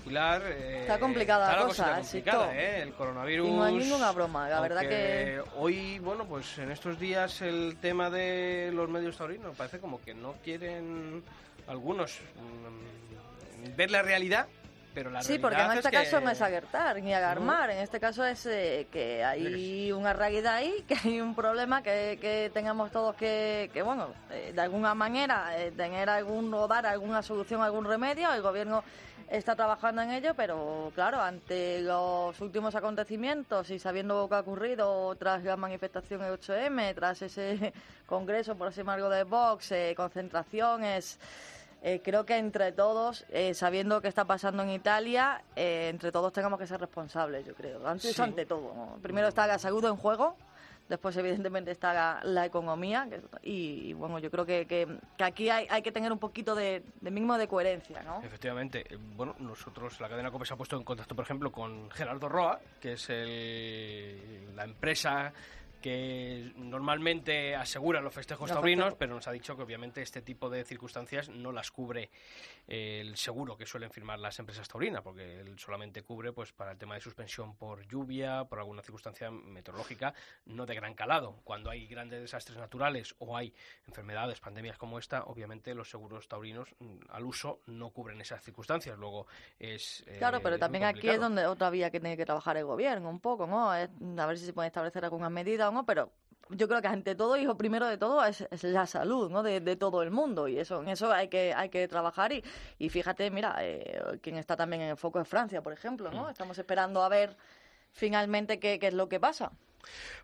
Pilar, eh, Está complicada está la cosa, complicada, Sito. ¿eh? El coronavirus. Y no hay ninguna broma, la verdad aunque Hoy, bueno, pues en estos días el tema de los medios taurinos parece como que no quieren algunos mm, ver la realidad, pero la Sí, porque en es este que- caso no es agertar ni agarmar, en este caso es eh, que hay una realidad ahí, *laughs* que hay un problema que, que tengamos todos que, que bueno, eh, de alguna manera eh, tener algún o dar alguna solución, algún remedio, el gobierno está trabajando en ello, pero claro, ante los últimos acontecimientos y sabiendo lo que ha ocurrido tras la manifestación del 8M, tras ese *laughs* congreso, por así algo de Vox, eh, concentraciones... Eh, creo que entre todos, eh, sabiendo qué está pasando en Italia, eh, entre todos tengamos que ser responsables, yo creo. Antes Sí. ante todo. ¿no? Primero está la salud en juego, después evidentemente está la, la economía que- y, y, bueno, yo creo que, que- que aquí hay, hay que tener un poquito de, de mínimo de coherencia, ¿no? Efectivamente. Eh, Bueno, nosotros, la cadena COPE se ha puesto en contacto, por ejemplo, con Gerardo Roa, que es el- la empresa que normalmente asegura los festejos Los taurinos, festejos. pero nos ha dicho que obviamente este tipo de circunstancias no las cubre el seguro que suelen firmar las empresas taurinas, porque él solamente cubre pues para el tema de suspensión por lluvia, por alguna circunstancia meteorológica, no de gran calado. Cuando hay grandes desastres naturales o hay enfermedades, pandemias como esta, obviamente los seguros taurinos mm, al uso no cubren esas circunstancias. Luego es eh, Claro, pero también aquí es donde otra vía que tiene que trabajar el gobierno un poco, ¿no? A ver si se pueden establecer algunas medidas no, pero yo creo que ante todo y lo primero de todo es, es la salud, ¿no? De, de todo el mundo y eso en eso hay que hay que trabajar y, y fíjate, mira, eh, quien está también en el foco es Francia, por ejemplo, Mm. ¿no? Estamos esperando a ver finalmente qué, qué es lo que pasa.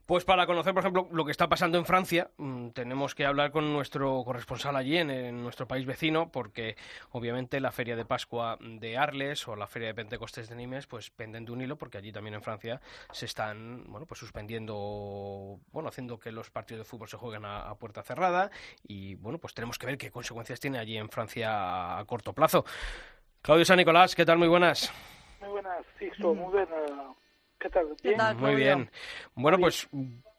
Pues para conocer, por ejemplo, lo que está pasando en Francia, mm, tenemos que hablar con nuestro corresponsal allí, en, en nuestro país vecino, porque obviamente la Feria de Pascua de Arles o la Feria de Pentecostés de Nimes, pues penden de un hilo, porque allí también en Francia se están, bueno, pues suspendiendo, bueno, haciendo que los partidos de fútbol se jueguen a, a puerta cerrada y, bueno, pues tenemos que ver qué consecuencias tiene allí en Francia a corto plazo. Claudio San Nicolás, ¿qué tal? Muy buenas. Muy buenas, Sixto, muy buena. ¿Qué tal? ¿Qué ¿Bien? tal, Muy bien. Bueno, pues,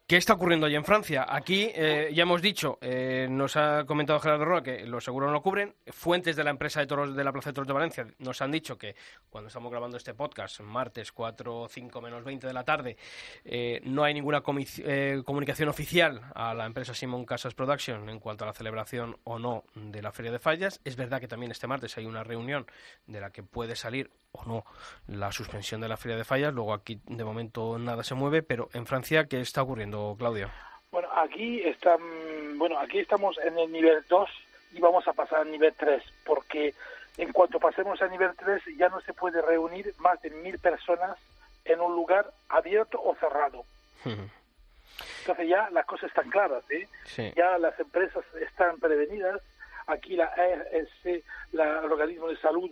¿qué está ocurriendo allí en Francia? Aquí, eh, ya hemos dicho, eh, nos ha comentado Gerardo Roa que los seguros no lo cubren. Fuentes de la empresa de toros de la Plaza de Toros de Valencia nos han dicho que cuando estamos grabando este podcast, martes 4, 5 menos 20 de la tarde, eh, no hay ninguna eh, comunicación oficial a la empresa Simon Casas Production en cuanto a la celebración o no de la Feria de Fallas. Es verdad que también este martes hay una reunión de la que puede salir o no la suspensión de la Feria de Fallas. Luego aquí de momento nada se mueve, pero en Francia, ¿qué está ocurriendo, Claudio? Bueno, aquí están, bueno, aquí estamos en el nivel 2 y vamos a pasar al nivel 3, porque en cuanto pasemos al nivel 3 ya no se puede reunir más de mil personas en un lugar abierto o cerrado. Entonces ya las cosas están claras, ¿eh? Sí. ya las empresas están prevenidas. Aquí la ESC, la, el organismo de salud,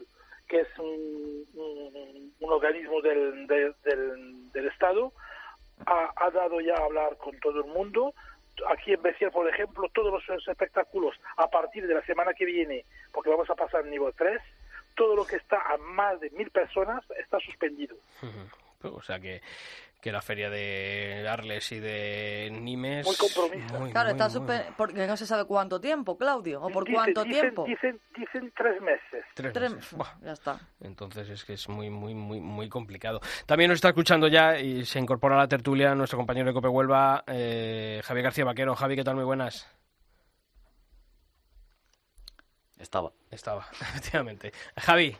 que es un, organismo del, Estado, ha, dado ya a hablar con todo el mundo. Aquí en Becia, por ejemplo, todos los espectáculos a partir de la semana que viene, porque vamos a pasar al nivel 3, todo lo que está a más de mil personas está suspendido. *laughs* O sea que, que la feria de Arles y de Nimes... Muy compromiso. muy, Claro, muy, está muy- suspe- porque no se sabe cuánto tiempo, Claudio, o por Dicen- cuánto dicen- tiempo. Dicen, dicen tres meses. Tres Tres- meses. Buah. Ya está. Entonces es que es muy, muy, muy, muy complicado. También nos está escuchando ya y se incorpora a la tertulia nuestro compañero de Cope Huelva, eh, Javier García Vaquero. Javi, ¿qué tal? Muy buenas. Estaba. Estaba, *laughs* efectivamente. Javi,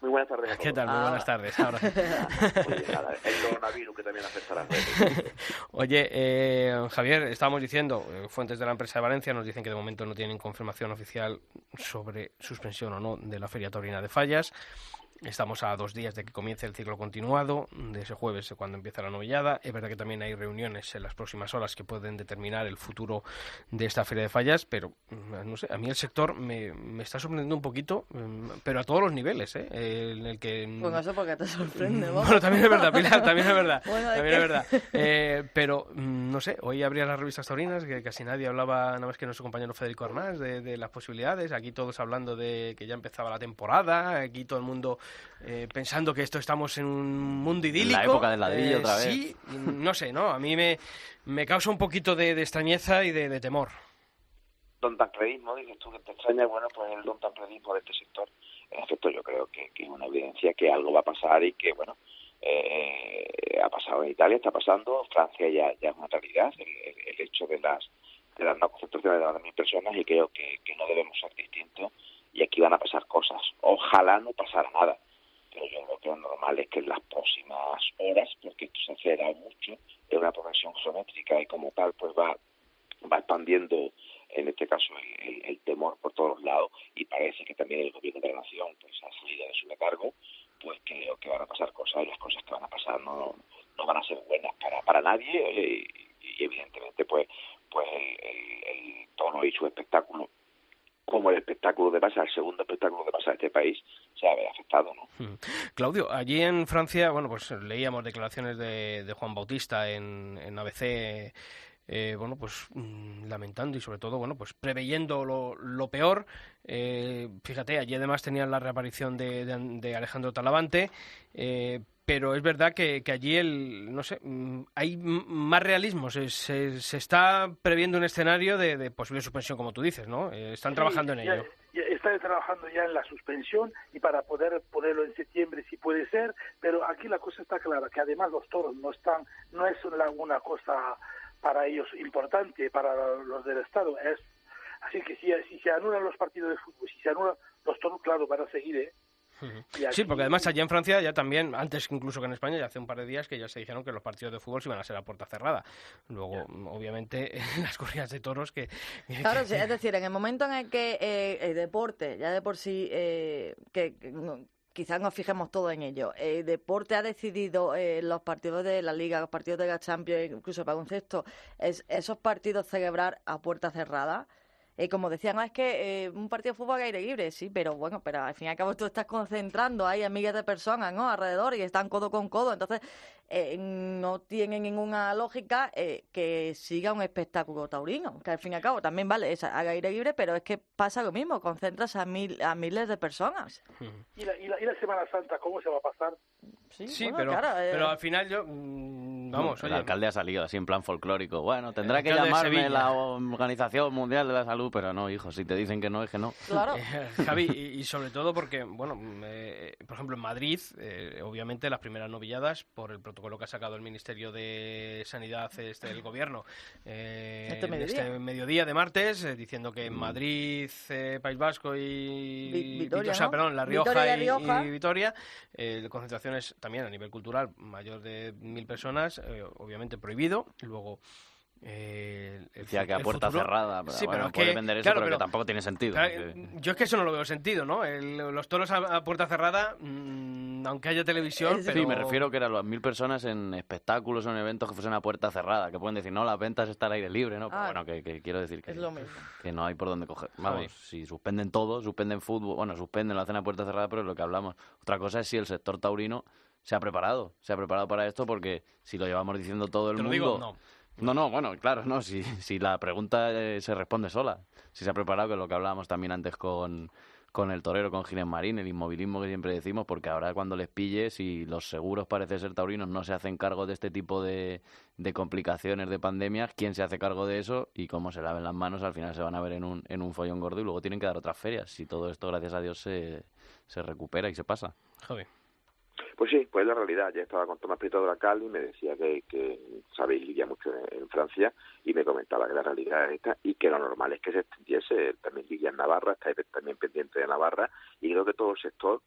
Muy buenas tardes. a ¿qué tal? Muy Ah. buenas tardes. Ahora. *laughs* Oye, nada, el coronavirus que también afecta a las redes. *laughs* Oye, eh, Javier, estábamos diciendo, eh, fuentes de la empresa de Valencia nos dicen que de momento no tienen confirmación oficial sobre suspensión o no de la Feria Taurina de Fallas. Estamos a dos días de que comience el ciclo continuado, de ese jueves cuando empieza la novillada. Es verdad que también hay reuniones en las próximas horas que pueden determinar el futuro de esta Feria de Fallas, pero mm, no sé, a mí el sector me, me está sorprendiendo un poquito, mm, pero a todos los niveles, ¿eh? Eh, En el que... Pues no sé por qué te sorprende, *laughs* vamos. Bueno, también es verdad, Pilar, también es verdad. *laughs* Bueno, también es verdad. Eh, pero, mm, no sé, hoy abría las revistas taurinas, que casi nadie hablaba, nada más que nuestro compañero Federico Arnás, de, de las posibilidades. Aquí todos hablando de que ya empezaba la temporada, aquí todo el mundo eh, pensando que esto estamos en un mundo idílico. época del ladrillo Eh, otra vez. Sí, no sé, ¿no? A mí me, me causa un poquito de, de extrañeza y de, de temor. Don Tancredismo, dices tú que te extraña, bueno, pues el don Tancredismo de este sector, en efecto yo creo que, que es una evidencia que algo va a pasar y que, bueno, eh, ha pasado en Italia, está pasando, Francia ya, ya es una realidad, el, el- el hecho de las de las no concentraciones de las mil personas y creo que, que no debemos ser distintos y aquí van a pasar cosas. Ojalá no pasara nada, pero yo creo que lo normal es que en las próximas horas, porque esto se acelera mucho, es una progresión geométrica y como tal pues va va expandiendo en este caso el, temor por todos lados y parece que también el gobierno de la nación pues ha salido de su letargo pues creo que van a pasar cosas y las cosas que van a pasar no, no van a ser buenas para, para nadie oye, y, evidentemente pues pues el, el tono y su espectáculo como el espectáculo de masa, el segundo espectáculo de masa de este país, se va a ver afectado, ¿no? Mm. Claudio, allí en Francia, bueno, pues leíamos declaraciones de, de Juan Bautista en, en ABC, eh, bueno, pues mm, lamentando y sobre todo, bueno, pues preveyendo lo, lo peor. Eh, fíjate, allí además tenían la reaparición de, de- de Alejandro Talavante, eh, pero es verdad que, que allí el, no sé, mm, hay más realismo, se, se, se está previendo un escenario de, de posible suspensión, como tú dices, ¿no? Eh, están Sí, trabajando en ya- ello. ya está trabajando ya en la suspensión y para poder ponerlo en septiembre si puede ser, pero aquí la cosa está clara, que además los toros no están, no es una, una cosa para ellos importante, para los del Estado, es así que si, si se anulan los partidos de fútbol, si se anulan los toros, claro, van a seguir, ¿eh? Y Sí, aquí- porque además allá en Francia ya también, antes incluso que en España, ya hace un par de días que ya se dijeron que los partidos de fútbol se iban a ser a puerta cerrada. Luego, obviamente, *laughs* las corridas de toros que... que- Claro, que- sí, es decir, en el momento en el que eh, el deporte, ya de por sí, eh, que, que no- quizás nos fijemos todo en ello. El deporte ha decidido eh, los partidos de la Liga, los partidos de la Champions, incluso el baloncesto, es, esos partidos celebrar a puerta cerrada. Eh, como decían, "Ah, es que eh, un partido de fútbol al aire libre, sí, pero bueno, pero al fin y al cabo tú estás concentrando a miles de personas, ¿no? Alrededor y están codo con codo, entonces eh, no tiene ninguna lógica eh, que siga un espectáculo taurino, que al fin y al cabo también vale, es al aire libre, pero es que pasa lo mismo, concentras a, mil, a miles de personas. ¿Y la, y, la, y la Semana Santa cómo se va a pasar? Sí, Sí, bueno, pero, claro, eh, pero al final yo, mm, vamos, el oye, alcalde ha salido así en plan folclórico. Bueno, tendrá que llamarme la Organización Mundial de la Salud, pero no, hijo, si te dicen que no, es que no. claro. Eh, *laughs* Javi, y, y sobre todo porque, bueno, eh, por ejemplo, en Madrid, eh, obviamente las primeras novilladas, por el protocolo que ha sacado el Ministerio de Sanidad, este, el Gobierno, eh, Este mediodía. este mediodía de martes, eh, diciendo que en Madrid, eh, País Vasco y, Vi- Vitoria, La Rioja, Vitoria y y, Rioja. y Vitoria, eh, concentraciones también a nivel cultural mayor de mil personas, eh, obviamente prohibido. Luego, eh, el, Decía que a puerta futuro- cerrada, pero Sí, bueno, pero es puede que- vender eso, claro, pero, pero- que tampoco tiene sentido. Claro, porque- Yo es que eso no lo veo sentido, ¿no? El- los toros a, a puerta cerrada, mm, aunque haya televisión, Eh, pero... Sí, me refiero que eran las mil personas en espectáculos o en eventos que fuesen a puerta cerrada, que pueden decir, no, las ventas están al aire libre, ¿no? Pero Ah, bueno, que, que quiero decir que, es lo mismo. que no hay por dónde coger. Vamos, si suspenden todo, suspenden fútbol, bueno, suspenden, lo hacen a puerta cerrada, pero es lo que hablamos. Otra cosa es si el sector taurino se ha preparado, se ha preparado para esto, porque si lo llevamos diciendo todo el Te lo mundo... digo, no. No, no, bueno, claro, no, si, si la pregunta eh, se responde sola. Si se ha preparado, que lo que hablábamos también antes con, con el torero, con Ginés Marín, el inmovilismo que siempre decimos, porque ahora cuando les pilles y los seguros parece ser taurinos no se hacen cargo de este tipo de, de complicaciones de pandemias, ¿quién se hace cargo de eso? Y cómo se laven las manos, al final se van a ver en un, en un follón gordo y luego tienen que dar otras ferias. Si todo esto, gracias a Dios, se, se recupera y se pasa. Javi. Pues sí, pues la realidad. Ya estaba con Tomás Prieto de la Cal y me decía que, que sabéis lidia mucho en, en Francia y me comentaba que la realidad es esta y que lo normal es que se extendiese. También lidia en Navarra, está también pendiente de Navarra y creo que todo el sector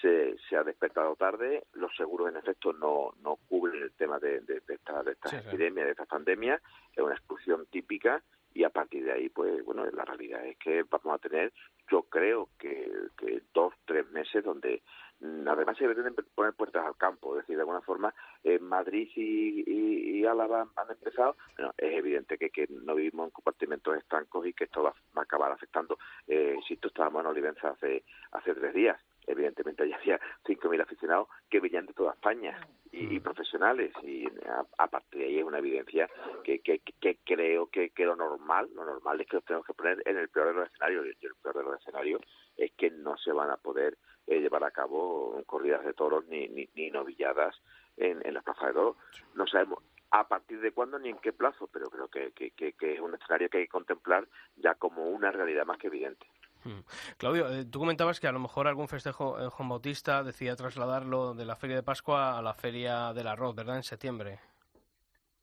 se, se ha despertado tarde. Los seguros, en efecto, no, no cubren el tema de, de, de esta, de estas Sí, claro. epidemias, de estas pandemias. Es una exclusión típica y a partir de ahí, pues bueno, la realidad es que vamos a tener, yo creo que, que dos, tres meses donde mm, además se deben poner puertas al campo, es decir, de alguna forma, en Madrid y, y, y Álava han empezado, es evidente que, que no vivimos en compartimentos estancos y que esto va, va a acabar afectando. Eh, si tú estábamos en Olivenza hace, hace tres días, evidentemente ya había 5.000 aficionados que venían de toda España y, y profesionales y a, a partir de ahí es una evidencia que, que, que creo que, que lo normal, lo normal es que nos tenemos que poner en el peor de los escenarios y el peor de los escenarios es que no se van a poder eh, llevar a cabo corridas de toros ni, ni, ni novilladas en, en las plazas de toros. No sabemos a partir de cuándo ni en qué plazo, pero creo que, que, que, que es un escenario que hay que contemplar ya como una realidad más que evidente. Mm. Claudio, eh, tú comentabas que a lo mejor algún festejo eh, Juan Bautista decía trasladarlo de la Feria de Pascua a la Feria del Arroz, ¿verdad? En septiembre.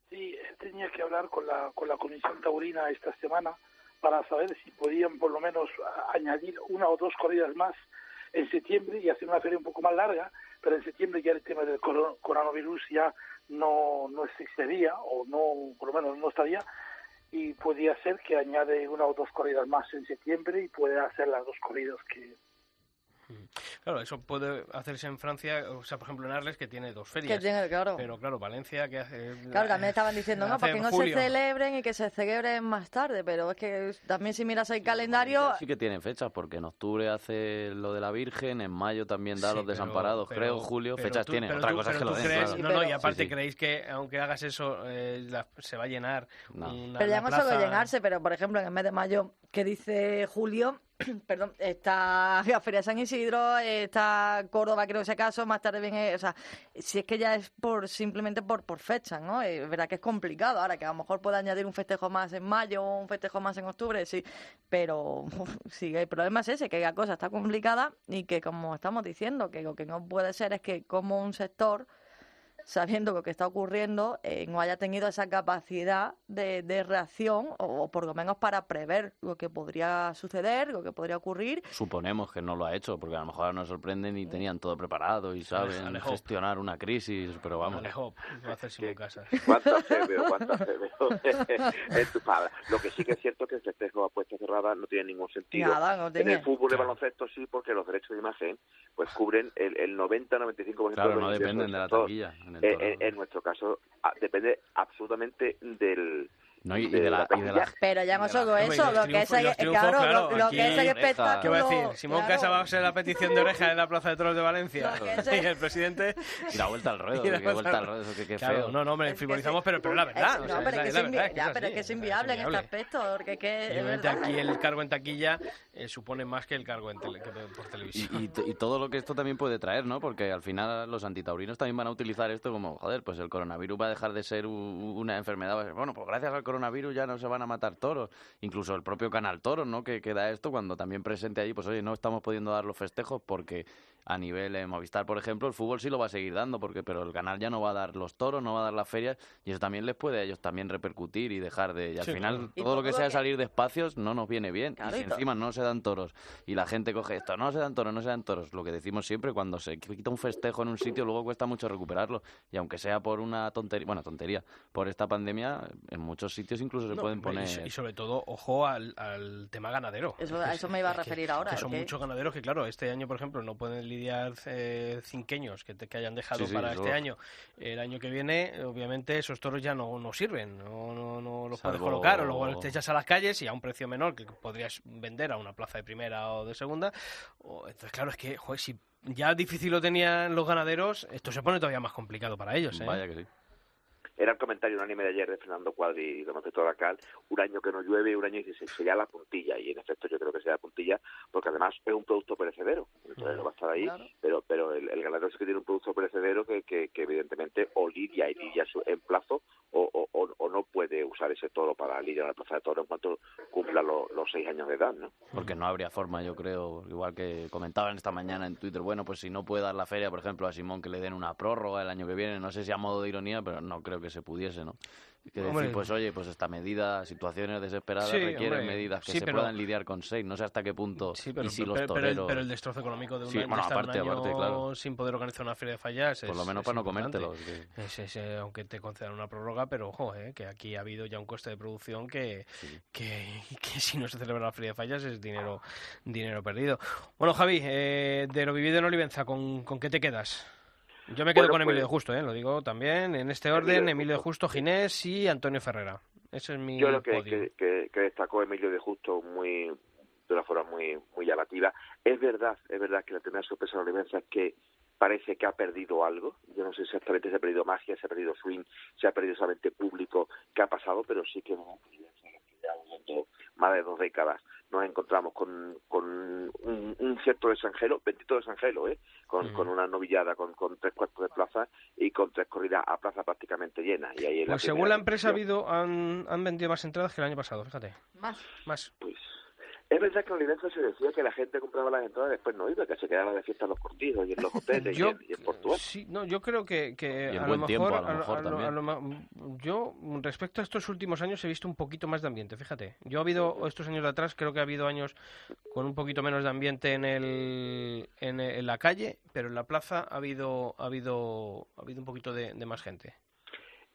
Sí, él tenía que hablar con la, con la Comisión Taurina esta semana para saber si podían por lo menos añadir una o dos corridas más en septiembre y hacer una feria un poco más larga, pero en septiembre ya el tema del coro- coronavirus ya no, no existiría o no, por lo menos no estaría y podría ser que añade una o dos corridas más en septiembre y puede hacer las dos corridas que, Claro, eso puede hacerse en Francia, o sea, por ejemplo en Arles, que tiene dos Que ferias. tiene, claro. Pero claro, Valencia, que hace... Claro, también estaban diciendo, no, para que no julio. se celebren y que se celebren más tarde, pero es que también si miras el calendario, Sí que tienen fechas, porque en octubre hace lo de la Virgen, en mayo también da Sí, los pero- desamparados, pero- creo, julio, pero fechas tú- tienen. pero Otra tú- cosa es que lo den, crees- claro. No, no, y pero- aparte Sí, sí. creéis que aunque hagas eso, eh, la- se va a llenar No. una, pero ya la no solo plaza- llenarse, pero por ejemplo en el mes de mayo, que dice julio, *clears throat* perdón, está la *laughs* Feria de San Isidro, está Córdoba, creo que ese caso, más tarde viene, o sea, si es que ya es por simplemente por, por fecha, ¿no? Eh, Es verdad que es complicado, ahora que a lo mejor puede añadir un festejo más en mayo, un festejo más en octubre, sí, pero *laughs* sí, el problema es ese, que la cosa está complicada y que como estamos diciendo, que lo que no puede ser es que como un sector sabiendo lo que está ocurriendo, eh, no haya tenido esa capacidad de, de reacción o, o por lo menos para prever lo que podría suceder, lo que podría ocurrir. Suponemos que no lo ha hecho, porque a lo mejor ahora nos sorprenden y tenían todo preparado y saben Alejo. gestionar una crisis, pero vamos. Alejo, va a Casas. *laughs* ¿Cuánto acerveo, cuánto en *laughs* palabras? Lo que sí que es cierto es que el festejo a puerta cerrada no tiene ningún sentido. Nada, no en tiene. el fútbol de Claro. baloncesto sí, porque los derechos de imagen pues cubren el, el 90-95% Claro, de los no dependen de la taquilla. En Eh, en, en nuestro caso ah, depende absolutamente del No, y, y de de la, la y de la- Pero ya no solo eso, lo que es triunfos- claro, claro, lo, lo que es el espectáculo. ¿Qué va a decir? ¿Simón claro. Casa va a ser la petición de oreja en la Plaza de Toros de Valencia? *laughs* Y el- presidente... y la vuelta al ruedo, *laughs* Y la vuelta al ruedo, eso que qué Claro, feo. no, no, hombre, frivolizamos, pero, pero es la verdad. No, pero es que es inviable en este aspecto, porque que aquí el cargo en taquilla eh, supone más que el cargo en tele- que por televisión. y todo lo que esto también puede traer, ¿no? Porque al final los antitaurinos también van a utilizar esto como, joder, pues el coronavirus va a dejar de ser una enfermedad. Bueno, pues gracias al coronavirus ya no se van a matar toros. Incluso el propio Canal Toro, ¿no? Que, que da esto cuando también presente allí, pues oye, no estamos pudiendo dar los festejos porque a nivel eh, Movistar, por ejemplo, el fútbol sí lo va a seguir dando, porque pero el canal ya no va a dar los toros, no va a dar las ferias, y eso también les puede a ellos también repercutir y dejar de... Y al Sí, final claro. Y todo lo que sea que- salir de espacios no nos viene bien. Claro, y si to- encima no se dan toros y la gente coge esto, no se dan toros, no se dan toros, lo que decimos siempre, cuando se quita un festejo en un sitio, luego cuesta mucho recuperarlo. Y aunque sea por una tontería, bueno, tontería, por esta pandemia, en muchos sitios incluso se No, pueden y poner... Y, sobre todo, ojo al, al tema ganadero. Eso- Es a eso me iba a *laughs* es que- referir ahora, Que son muchos ganaderos que, claro, este año, por ejemplo, no pueden lidiar eh, cinqueños que, te- que hayan dejado Sí, sí, para este año. El año que viene, obviamente, esos toros ya no, no sirven, no, no, no los puedes Salvo- colocar, o luego te echas a las calles y a un precio menor que podrías vender a una plaza de primera o de segunda. O- entonces, claro, es que, joder, si ya difícil lo tenían los ganaderos, esto se pone todavía más complicado para ellos. ¿eh? Vaya que sí. Era el comentario unánime de ayer de Fernando Cuadri, de Monteto Cal, un año que no llueve, un año que se sería la puntilla, y en efecto yo creo que será la puntilla, porque además es un producto perecedero, entonces no va a estar ahí, Claro. pero pero el, el ganadero sí que tiene un producto perecedero que, que, que evidentemente o lidia y lidia su- en plazo, o, o, o- o no puede usar ese toro para lidiar en la plaza de toro en cuanto cumpla lo- los seis años de edad, ¿no? Porque no habría forma, yo creo, igual que comentaban esta mañana en Twitter, bueno, pues si no puede dar la feria, por ejemplo, a Simón que le den una prórroga el año que viene, no sé si a modo de ironía, pero no creo que se pudiese, ¿no? Que decir, Hombre. pues oye, pues esta medida, situaciones desesperadas Sí, requieren hombre, medidas que sí, se pero- puedan lidiar con seis, no sé hasta qué punto, Sí, pero, y si pero- los pero el, toreros... pero el destrozo económico de, un Sí, año, bueno, estar un aparte, año aparte, claro. sin poder organizar una feria de fallas por lo menos es para no que- es, eh, aunque te concedan una prórroga, pero ojo, eh, que aquí ha habido ya un coste de producción que, que, que si no se celebra la feria de fallas es dinero dinero perdido. Bueno, Javi, eh, de lo vivido en Olivenza, ¿con, con qué te quedas? Yo me quedo Bueno, con Emilio pues- de Justo, eh, lo digo también, en este Emilio orden, de Emilio de Justo. Ginés y Antonio Ferrera. Ese es mi Yo creo que, que, que- que destacó Emilio de Justo muy de una forma muy muy llamativa. Es verdad, es verdad que la primera sorpresa de la es que parece que ha perdido algo. Yo no sé exactamente si ha perdido magia, si ha perdido swing, si ha perdido solamente público, qué ha pasado, pero sí que más de dos décadas nos encontramos con, con un, un cierto desanjelo, bendito desanjelo, ¿eh? con, Mm. con una novillada con, con tres cuartos de plaza y con tres corridas a plaza prácticamente llenas. Y ahí Pues la según la empresa ha habido, han, han vendido más entradas que el año pasado, fíjate. Más. Más. Pues es verdad que en Olivenza se decía que la gente compraba las entradas y después no iba, que se quedaba de fiesta en los cortijos y en los hoteles Yo- y, en, y en Portugal. Sí, no, yo creo que, que Y en a, lo buen mejor, tiempo, a lo mejor lo- también. lo yo respecto a estos últimos años he visto un poquito más de ambiente, fíjate. Yo ha habido estos años de atrás, creo que ha habido años con un poquito menos de ambiente en el en, en la calle, pero en la plaza ha habido ha habido ha habido un poquito de, de más gente.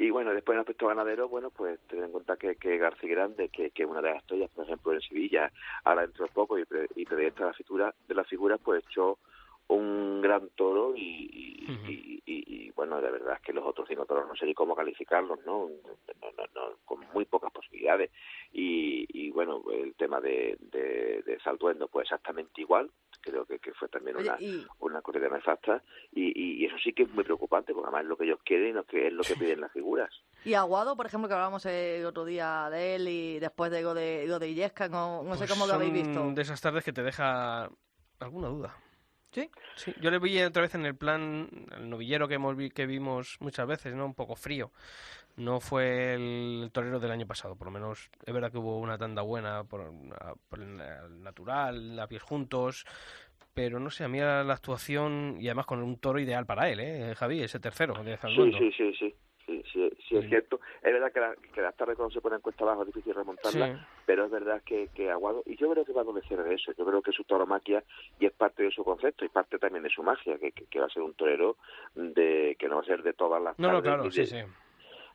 Y bueno, después en aspecto ganadero, bueno, pues ten en cuenta que, que García Grande, que, que una de las estrellas, por ejemplo, en Sevilla, ahora dentro de poco, y, pre, y presidente de la figura, de la figura, pues echó un gran toro y, y, bueno, de verdad es que los otros cinco toros no sé ni cómo calificarlos, ¿no? No, no, no, con muy pocas posibilidades. Y, y bueno, el tema de, de, de Salduendo, pues exactamente igual, creo que, que fue también Oye, una, y, una corrida nefasta y, y, y eso sí que es muy preocupante porque además es lo que ellos quieren y lo que es lo que piden las figuras y Aguado, por ejemplo, que hablábamos el otro día de él y después de lo de, Illesca, no, no sé Pues cómo lo habéis son visto. de esas tardes que te deja alguna duda. ¿Sí? Sí, yo le vi otra vez en el plan, el novillero que, hemos vi- que vimos muchas veces, ¿no? Un poco frío. No fue el torero del año pasado, por lo menos es verdad que hubo una tanda buena por, por el natural, a pies juntos, pero no sé, a mí la, la actuación, y además con un toro ideal para él, ¿eh, Javi? Ese tercero de Sí, sí, sí, sí. Sí, es cierto. Es verdad que, la- que las tardes cuando se ponen cuesta abajo es difícil remontarla, Sí. pero es verdad que, que Aguado, y yo creo que va a adolecer de eso, yo creo que su tauromaquia y es parte de su concepto y parte también de su magia, que, que, que va a ser un torero de que no va a ser de todas las No, no, tardes, claro, ni sí, de- sí.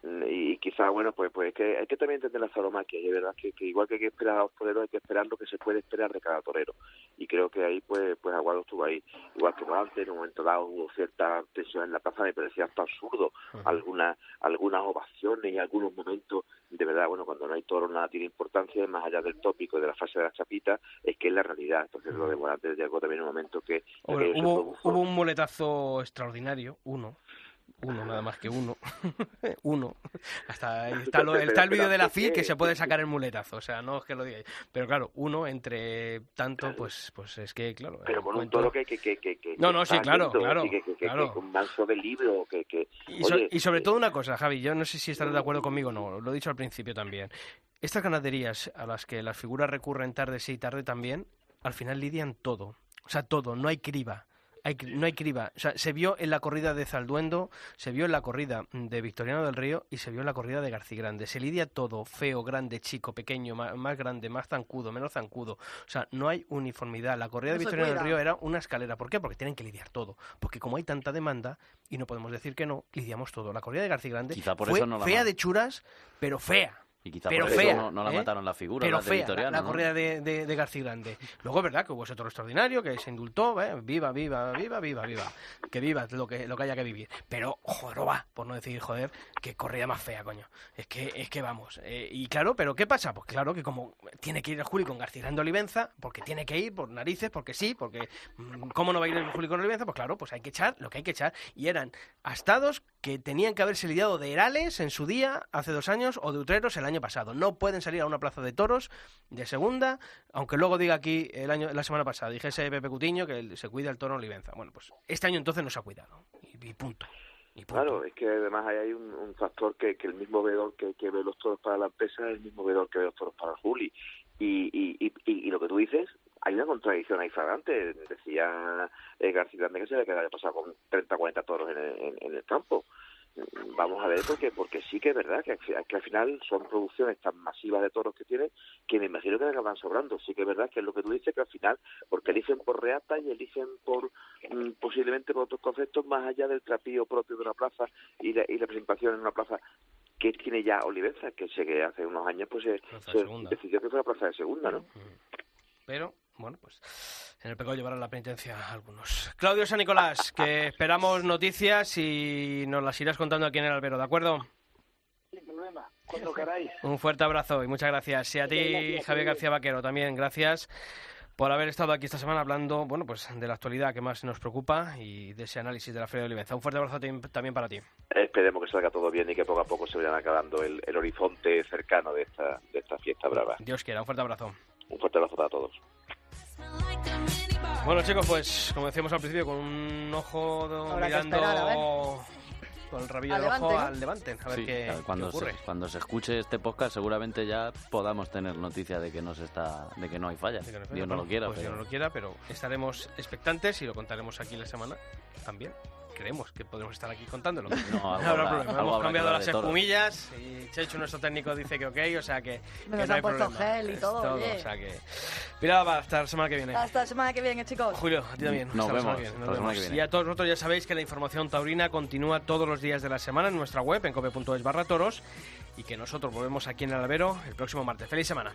Y quizá bueno pues pues que hay que también entender la tauromaquia y es verdad que, que igual que hay que esperar a los toreros hay que esperar lo que se puede esperar de cada torero y creo que ahí pues pues Aguado estuvo ahí igual que antes en un momento dado hubo cierta tensión en la plaza me parecía hasta absurdo algunas algunas ovaciones y algunos momentos de verdad bueno cuando no hay toro nada tiene importancia más allá del tópico de la fase de la chapita es que es la realidad entonces lo de Morales llegó también un momento que hubo, hubo un muletazo extraordinario, uno. Uno, nada más que uno. *laughs* uno. Hasta está, lo- está el vídeo de la FIL que se puede sacar el muletazo, o sea, no es que lo digáis. Pero claro, uno entre tanto, pues pues es que, claro. pero con un cuento- toro que, que, que, que, No, no, sí, claro, claro, claro. un manso de libro que, que Y, so- oye, y sobre todo una cosa, Javi, yo no sé si estarás de acuerdo conmigo o no, lo he dicho al principio también. Estas ganaderías a las que las figuras recurren tarde sí y tarde también, al final lidian todo. O sea, todo, no hay criba. Hay cri- no hay criba. O sea, se vio en la corrida de Zalduendo, se vio en la corrida de Victoriano del Río y se vio en la corrida de Garcigrande. Se lidia todo, feo, grande, chico, pequeño, más, grande, más zancudo, menos zancudo. O sea, no hay uniformidad. La corrida No de Victoriano del. Río era una escalera. ¿Por qué? Porque tienen que lidiar todo. Porque como hay tanta demanda y no podemos decir que no, lidiamos todo. La corrida de García Grande Quizá por fue eso no la fea de churas, pero fea. Y quizá pero por eso fea, no, no la ¿eh? mataron la figura, Pero de fea, la, la ¿no? corrida de, de, de García Grande. Luego es verdad que hubo ese toro extraordinario que se indultó, ¿eh? viva, viva, viva, viva, viva. Que viva lo que, lo que haya que vivir. Pero, joder, va, por no decir, joder, qué corrida más fea, coño. Es que, es que vamos. eh, y claro, pero ¿qué pasa? Pues claro que como tiene que ir el Juli con García Grande Olivenza, porque tiene que ir por narices, porque sí, porque mm, ¿cómo no va a ir el Juli con Olivenza? Pues claro, pues hay que echar lo que hay que echar. Y eran astados que tenían que haberse lidiado de Herales en su día, hace dos años, o de Utreros el año pasado. No pueden salir a una plaza de toros de segunda, aunque luego diga aquí el año, la semana pasada, dijese Pepe Cutiño que se cuida el toro en Olivenza. Bueno, pues este año entonces no se ha cuidado. Y, punto. Y punto. Claro, es que además hay un, factor que, que el mismo veedor que, que ve los toros para la empresa es el mismo veedor que ve los toros para Juli. Y, y, y- y lo que tú dices, hay una contradicción ahí flagrante. Decía eh, García Grande que se le había pasado con 30 40 toros en el, en- en el campo. Vamos a ver, porque porque sí que es verdad que, que al final son producciones tan masivas de toros que tienen que me imagino que le acaban sobrando. Sí que es verdad que es lo que tú dices, que al final, porque eligen por reata y eligen por mm, posiblemente por otros conceptos más allá del trapío propio de una plaza y la, y la presentación en una plaza que tiene ya Olivenza, que sé que hace unos años pues se, se decidió que fuera plaza de segunda, ¿no? Pero, bueno, pues en el pecado llevarán la penitencia a algunos. Claudio San Nicolás, que esperamos noticias y nos las irás contando aquí en el albero, ¿de acuerdo? Sin problema, cuando queráis. Un fuerte abrazo y muchas gracias. Y a ti, Javier García Vaquero, también gracias por haber estado aquí esta semana hablando, bueno, pues de la actualidad que más nos preocupa y de ese análisis de la Feria de Olivenza. Un fuerte abrazo tam- también para ti. Esperemos que salga todo bien y que poco a poco se vayan acabando el, el horizonte cercano de esta, de esta fiesta brava. Dios quiera, un fuerte abrazo. Un fuerte abrazo para todos. Bueno, chicos, pues como decíamos al principio, con un ojo Habrá mirando esperar, a ver. con el rabillo Al del ojo Levante, ¿no? al Levante, a ver Sí, qué, claro, qué cuando, se, ocurre. cuando se escuche este podcast seguramente ya podamos tener noticia de que no se está de que no hay fallas. Que falla. Dios no Bueno, lo quiera, pues pero Dios no lo quiera, pero estaremos expectantes y lo contaremos aquí la semana también. Creemos que podremos estar aquí contándolo. *laughs* No, algo habrá habrá- problema. algo Hemos habrá que cambiado las espumillas y Chechu, nuestro técnico, dice que ok, o sea que, que Nos no han hay puesto problema. gel y todo, oye. o sea que... Mira, va, hasta la semana que viene. Hasta la semana que viene, chicos. Julio, a ti también. Nos Hasta la semana vemos, que viene, hasta nos la semana vemos. que viene. Y a todos vosotros ya sabéis que la información taurina continúa todos los días de la semana en nuestra web, en cope.es barra toros, y que nosotros volvemos aquí en el albero el próximo martes. ¡Feliz semana!